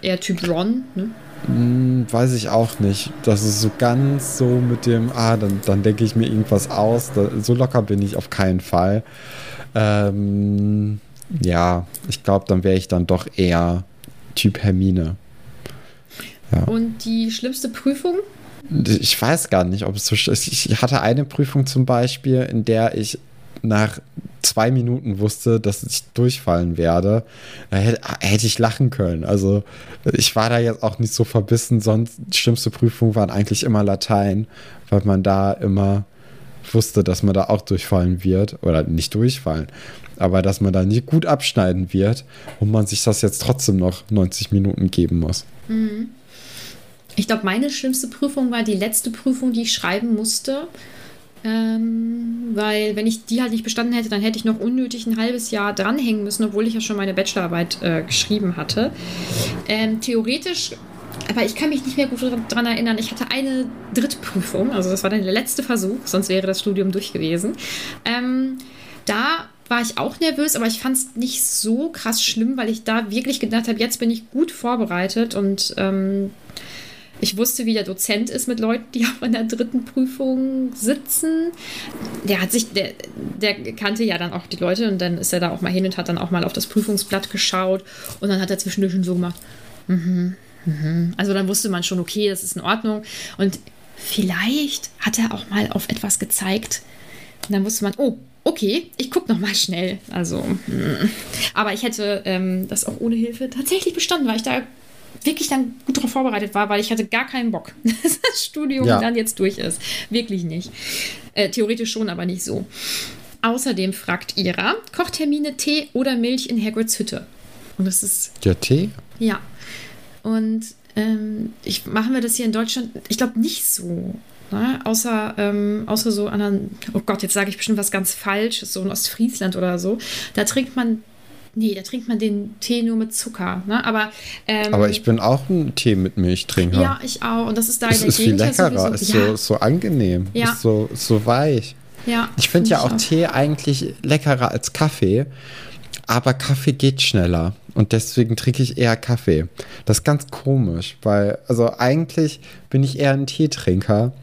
eher Typ Ron, ne? Hm, weiß ich auch nicht. Das ist so ganz so mit dem, ah, dann, dann denke ich mir irgendwas aus. Da, so locker bin ich auf keinen Fall. Ähm, ja, ich glaube, dann wäre ich dann doch eher Typ Hermine. Ja. Und die schlimmste Prüfung? Ich weiß gar nicht, ob es so ist. Ich hatte eine Prüfung zum Beispiel, in der ich nach zwei Minuten wusste, dass ich durchfallen werde, hätte, hätte ich lachen können. Also ich war da jetzt auch nicht so verbissen, sonst schlimmste Prüfung waren eigentlich immer Latein, weil man da immer wusste, dass man da auch durchfallen wird oder nicht durchfallen, aber dass man da nicht gut abschneiden wird und man sich das jetzt trotzdem noch 90 Minuten geben muss. Mhm. Ich glaube, meine schlimmste Prüfung war die letzte Prüfung, die ich schreiben musste. Ähm, weil wenn ich die halt nicht bestanden hätte, dann hätte ich noch unnötig ein halbes Jahr dranhängen müssen, obwohl ich ja schon meine Bachelorarbeit äh, geschrieben hatte. Ähm, theoretisch, aber ich kann mich nicht mehr gut daran erinnern, ich hatte eine Drittprüfung, also das war dann der letzte Versuch, sonst wäre das Studium durch gewesen. Ähm, da war ich auch nervös, aber ich fand es nicht so krass schlimm, weil ich da wirklich gedacht habe, jetzt bin ich gut vorbereitet und ähm, Ich wusste, wie der Dozent ist mit Leuten, die auch in der dritten Prüfung sitzen. Der hat sich, der, der kannte ja dann auch die Leute und dann ist er da auch mal hin und hat dann auch mal auf das Prüfungsblatt geschaut und dann hat er zwischendurch schon so gemacht. Mhm, mhm. Also dann wusste man schon, okay, das ist in Ordnung. Und vielleicht hat er auch mal auf etwas gezeigt. Und dann wusste man, oh, okay, ich gucke noch mal schnell. Also, mm. aber ich hätte ähm, das auch ohne Hilfe tatsächlich bestanden, weil ich da wirklich dann gut darauf vorbereitet war, weil ich hatte gar keinen Bock, dass das Studium ja. dann jetzt durch ist. Wirklich nicht. Äh, theoretisch schon, aber nicht so. Außerdem fragt Ira, kocht Hermine Tee oder Milch in Hagrids Hütte? Und das ist... Der Tee? Ja. Und ähm, ich, machen wir das hier in Deutschland, ich glaube nicht so. Ne? Außer, ähm, außer so anderen, oh Gott, jetzt sage ich bestimmt was ganz falsch, so in Ostfriesland oder so. Da trinkt man Nee, da trinkt man den Tee nur mit Zucker. Ne? Aber, ähm, Aber ich bin auch ein Tee mit Milchtrinker. Ja, ich auch. Und das ist da es in der ist Gegend viel leckerer, ist ja. so, so angenehm, ja. ist so, so weich. Ja, ich finde find ja auch, auch Tee eigentlich leckerer als Kaffee. Aber Kaffee geht schneller und deswegen trinke ich eher Kaffee. Das ist ganz komisch, weil, also eigentlich bin ich eher ein Teetrinker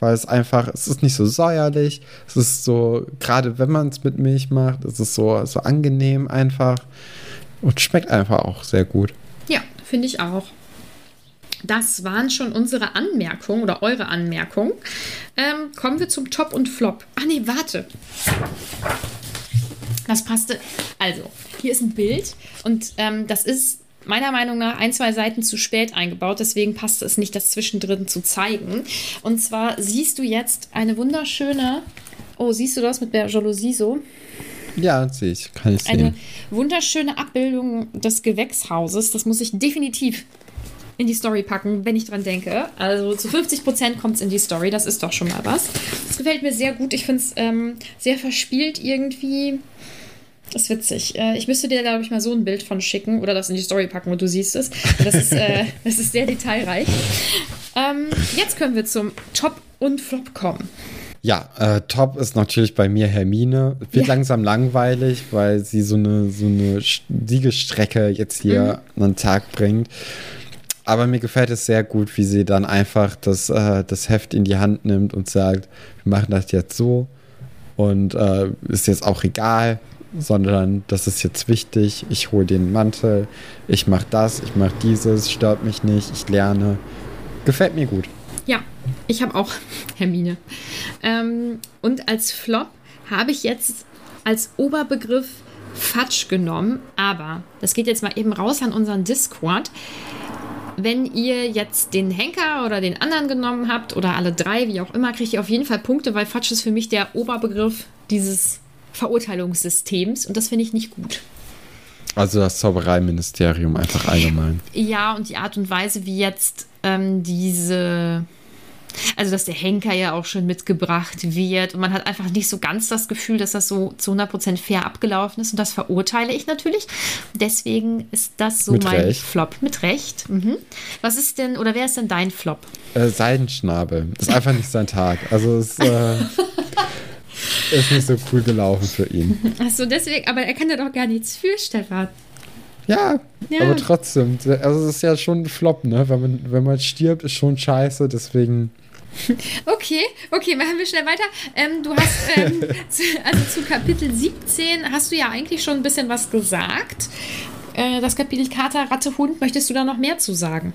weil es einfach, es ist nicht so säuerlich, es ist so, gerade wenn man es mit Milch macht, es ist so, so angenehm einfach und schmeckt einfach auch sehr gut. Ja, finde ich auch. Das waren schon unsere Anmerkungen oder eure Anmerkungen. Ähm, kommen wir zum Top und Flop. Ach nee, warte. Das passte. Also, hier ist ein Bild und ähm, das ist meiner Meinung nach ein, zwei Seiten zu spät eingebaut. Deswegen passt es nicht, das zwischendrin zu zeigen. Und zwar siehst du jetzt eine wunderschöne. Oh, siehst du das mit der Jalousie so? Ja, sehe ich. Kann ich sehen. Eine wunderschöne Abbildung des Gewächshauses. Das muss ich definitiv in die Story packen, wenn ich dran denke. Also zu 50 Prozent kommt es in die Story. Das ist doch schon mal was. Das gefällt mir sehr gut. Ich finde es ähm, sehr verspielt irgendwie. Das ist witzig. Äh, ich müsste dir, glaube ich, mal so ein Bild von schicken oder das in die Story packen und du siehst es. Das ist, äh, das ist sehr detailreich. Ähm, jetzt können wir zum Top und Flop kommen. Ja, äh, Top ist natürlich bei mir Hermine. Wird ja. langsam langweilig, weil sie so eine, so eine Siegestrecke jetzt hier mhm. an den Tag bringt. Aber mir gefällt es sehr gut, wie sie dann einfach das, äh, das Heft in die Hand nimmt und sagt, wir machen das jetzt so. Und äh, ist jetzt auch egal, sondern das ist jetzt wichtig, ich hole den Mantel, ich mache das, ich mache dieses, stört mich nicht, ich lerne. Gefällt mir gut. Ja, ich habe auch Hermine. Ähm, und als Flop habe ich jetzt als Oberbegriff Fatsch genommen, aber das geht jetzt mal eben raus an unseren Discord. Wenn ihr jetzt den Henker oder den anderen genommen habt oder alle drei, wie auch immer, kriegt ihr auf jeden Fall Punkte, weil Fatsch ist für mich der Oberbegriff dieses Verurteilungssystems und das finde ich nicht gut. Also das Zaubereiministerium einfach allgemein. Ja, und die Art und Weise, wie jetzt ähm, diese, also dass der Henker ja auch schon mitgebracht wird und man hat einfach nicht so ganz das Gefühl, dass das so zu 100% fair abgelaufen ist und das verurteile ich natürlich. Deswegen ist das so Mit mein Recht. Flop. Mit Recht. Mhm. Was ist denn, oder wer ist denn dein Flop? Äh, Seidenschnabel. Das ist einfach nicht sein Tag. Also es äh, ist nicht so cool gelaufen für ihn. Achso, deswegen, aber er kann ja doch gar nichts für, Stefan. Ja, ja, aber trotzdem. Also es ist ja schon ein Flop, ne? Wenn man, wenn man stirbt, ist schon scheiße, deswegen. Okay, okay, machen wir schnell weiter. Ähm, du hast, ähm, zu, also zu Kapitel 17 hast du ja eigentlich schon ein bisschen was gesagt. Äh, das Kapitel Kater, Ratte, Hund, möchtest du da noch mehr zu sagen?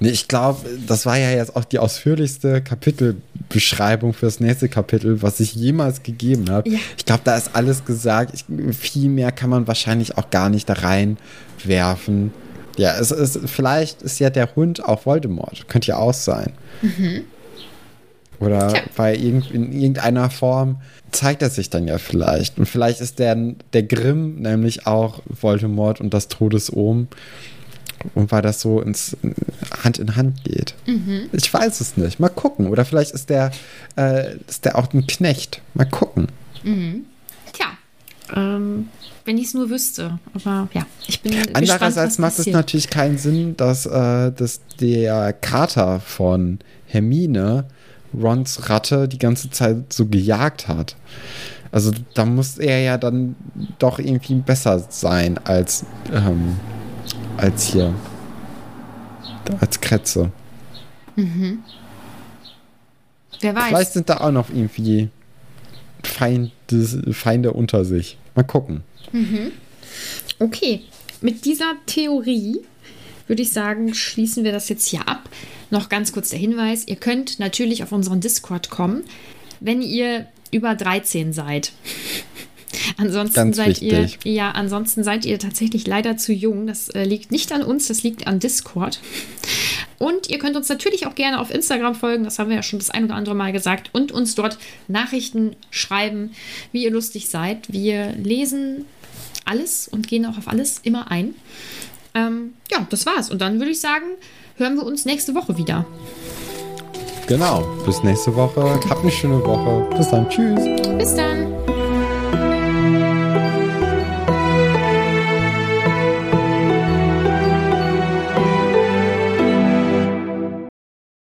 Nee, ich glaube, das war ja jetzt auch die ausführlichste Kapitelbeschreibung für das nächste Kapitel, was ich jemals gegeben habe. Ja. Ich glaube, da ist alles gesagt. Ich, viel mehr kann man wahrscheinlich auch gar nicht da reinwerfen. Ja, es ist, vielleicht ist ja der Hund auch Voldemort. Könnte ja auch sein. Mhm. Oder bei irgend, in irgendeiner Form zeigt er sich dann ja vielleicht. Und vielleicht ist der, der Grimm nämlich auch Voldemort und das Todesohm und weil das so ins Hand in Hand geht. Mhm. Ich weiß es nicht. Mal gucken. Oder vielleicht ist der, äh, ist der auch ein Knecht. Mal gucken. Mhm. Tja, ähm, wenn ich es nur wüsste. Aber ja, ich bin Andererseits gespannt, macht es natürlich keinen Sinn, dass, äh, dass der Kater von Hermine Rons Ratte die ganze Zeit so gejagt hat. Also da muss er ja dann doch irgendwie besser sein als ähm, als hier. Als Kretze. Mhm. Wer weiß. Vielleicht sind da auch noch irgendwie Feinde, Feinde unter sich. Mal gucken. Mhm. Okay, mit dieser Theorie würde ich sagen, schließen wir das jetzt hier ab. Noch ganz kurz der Hinweis, ihr könnt natürlich auf unseren Discord kommen, wenn ihr über 13 seid. Ansonsten Ganz seid wichtig. ihr ja, ansonsten seid ihr tatsächlich leider zu jung. Das äh, liegt nicht an uns, das liegt an Discord. Und ihr könnt uns natürlich auch gerne auf Instagram folgen, das haben wir ja schon das ein oder andere Mal gesagt, und uns dort Nachrichten schreiben, wie ihr lustig seid. Wir lesen alles und gehen auch auf alles immer ein. Ähm, ja, das war's. Und dann würde ich sagen, hören wir uns nächste Woche wieder. Genau, bis nächste Woche. Habt eine schöne Woche. Bis dann. Tschüss. Bis dann.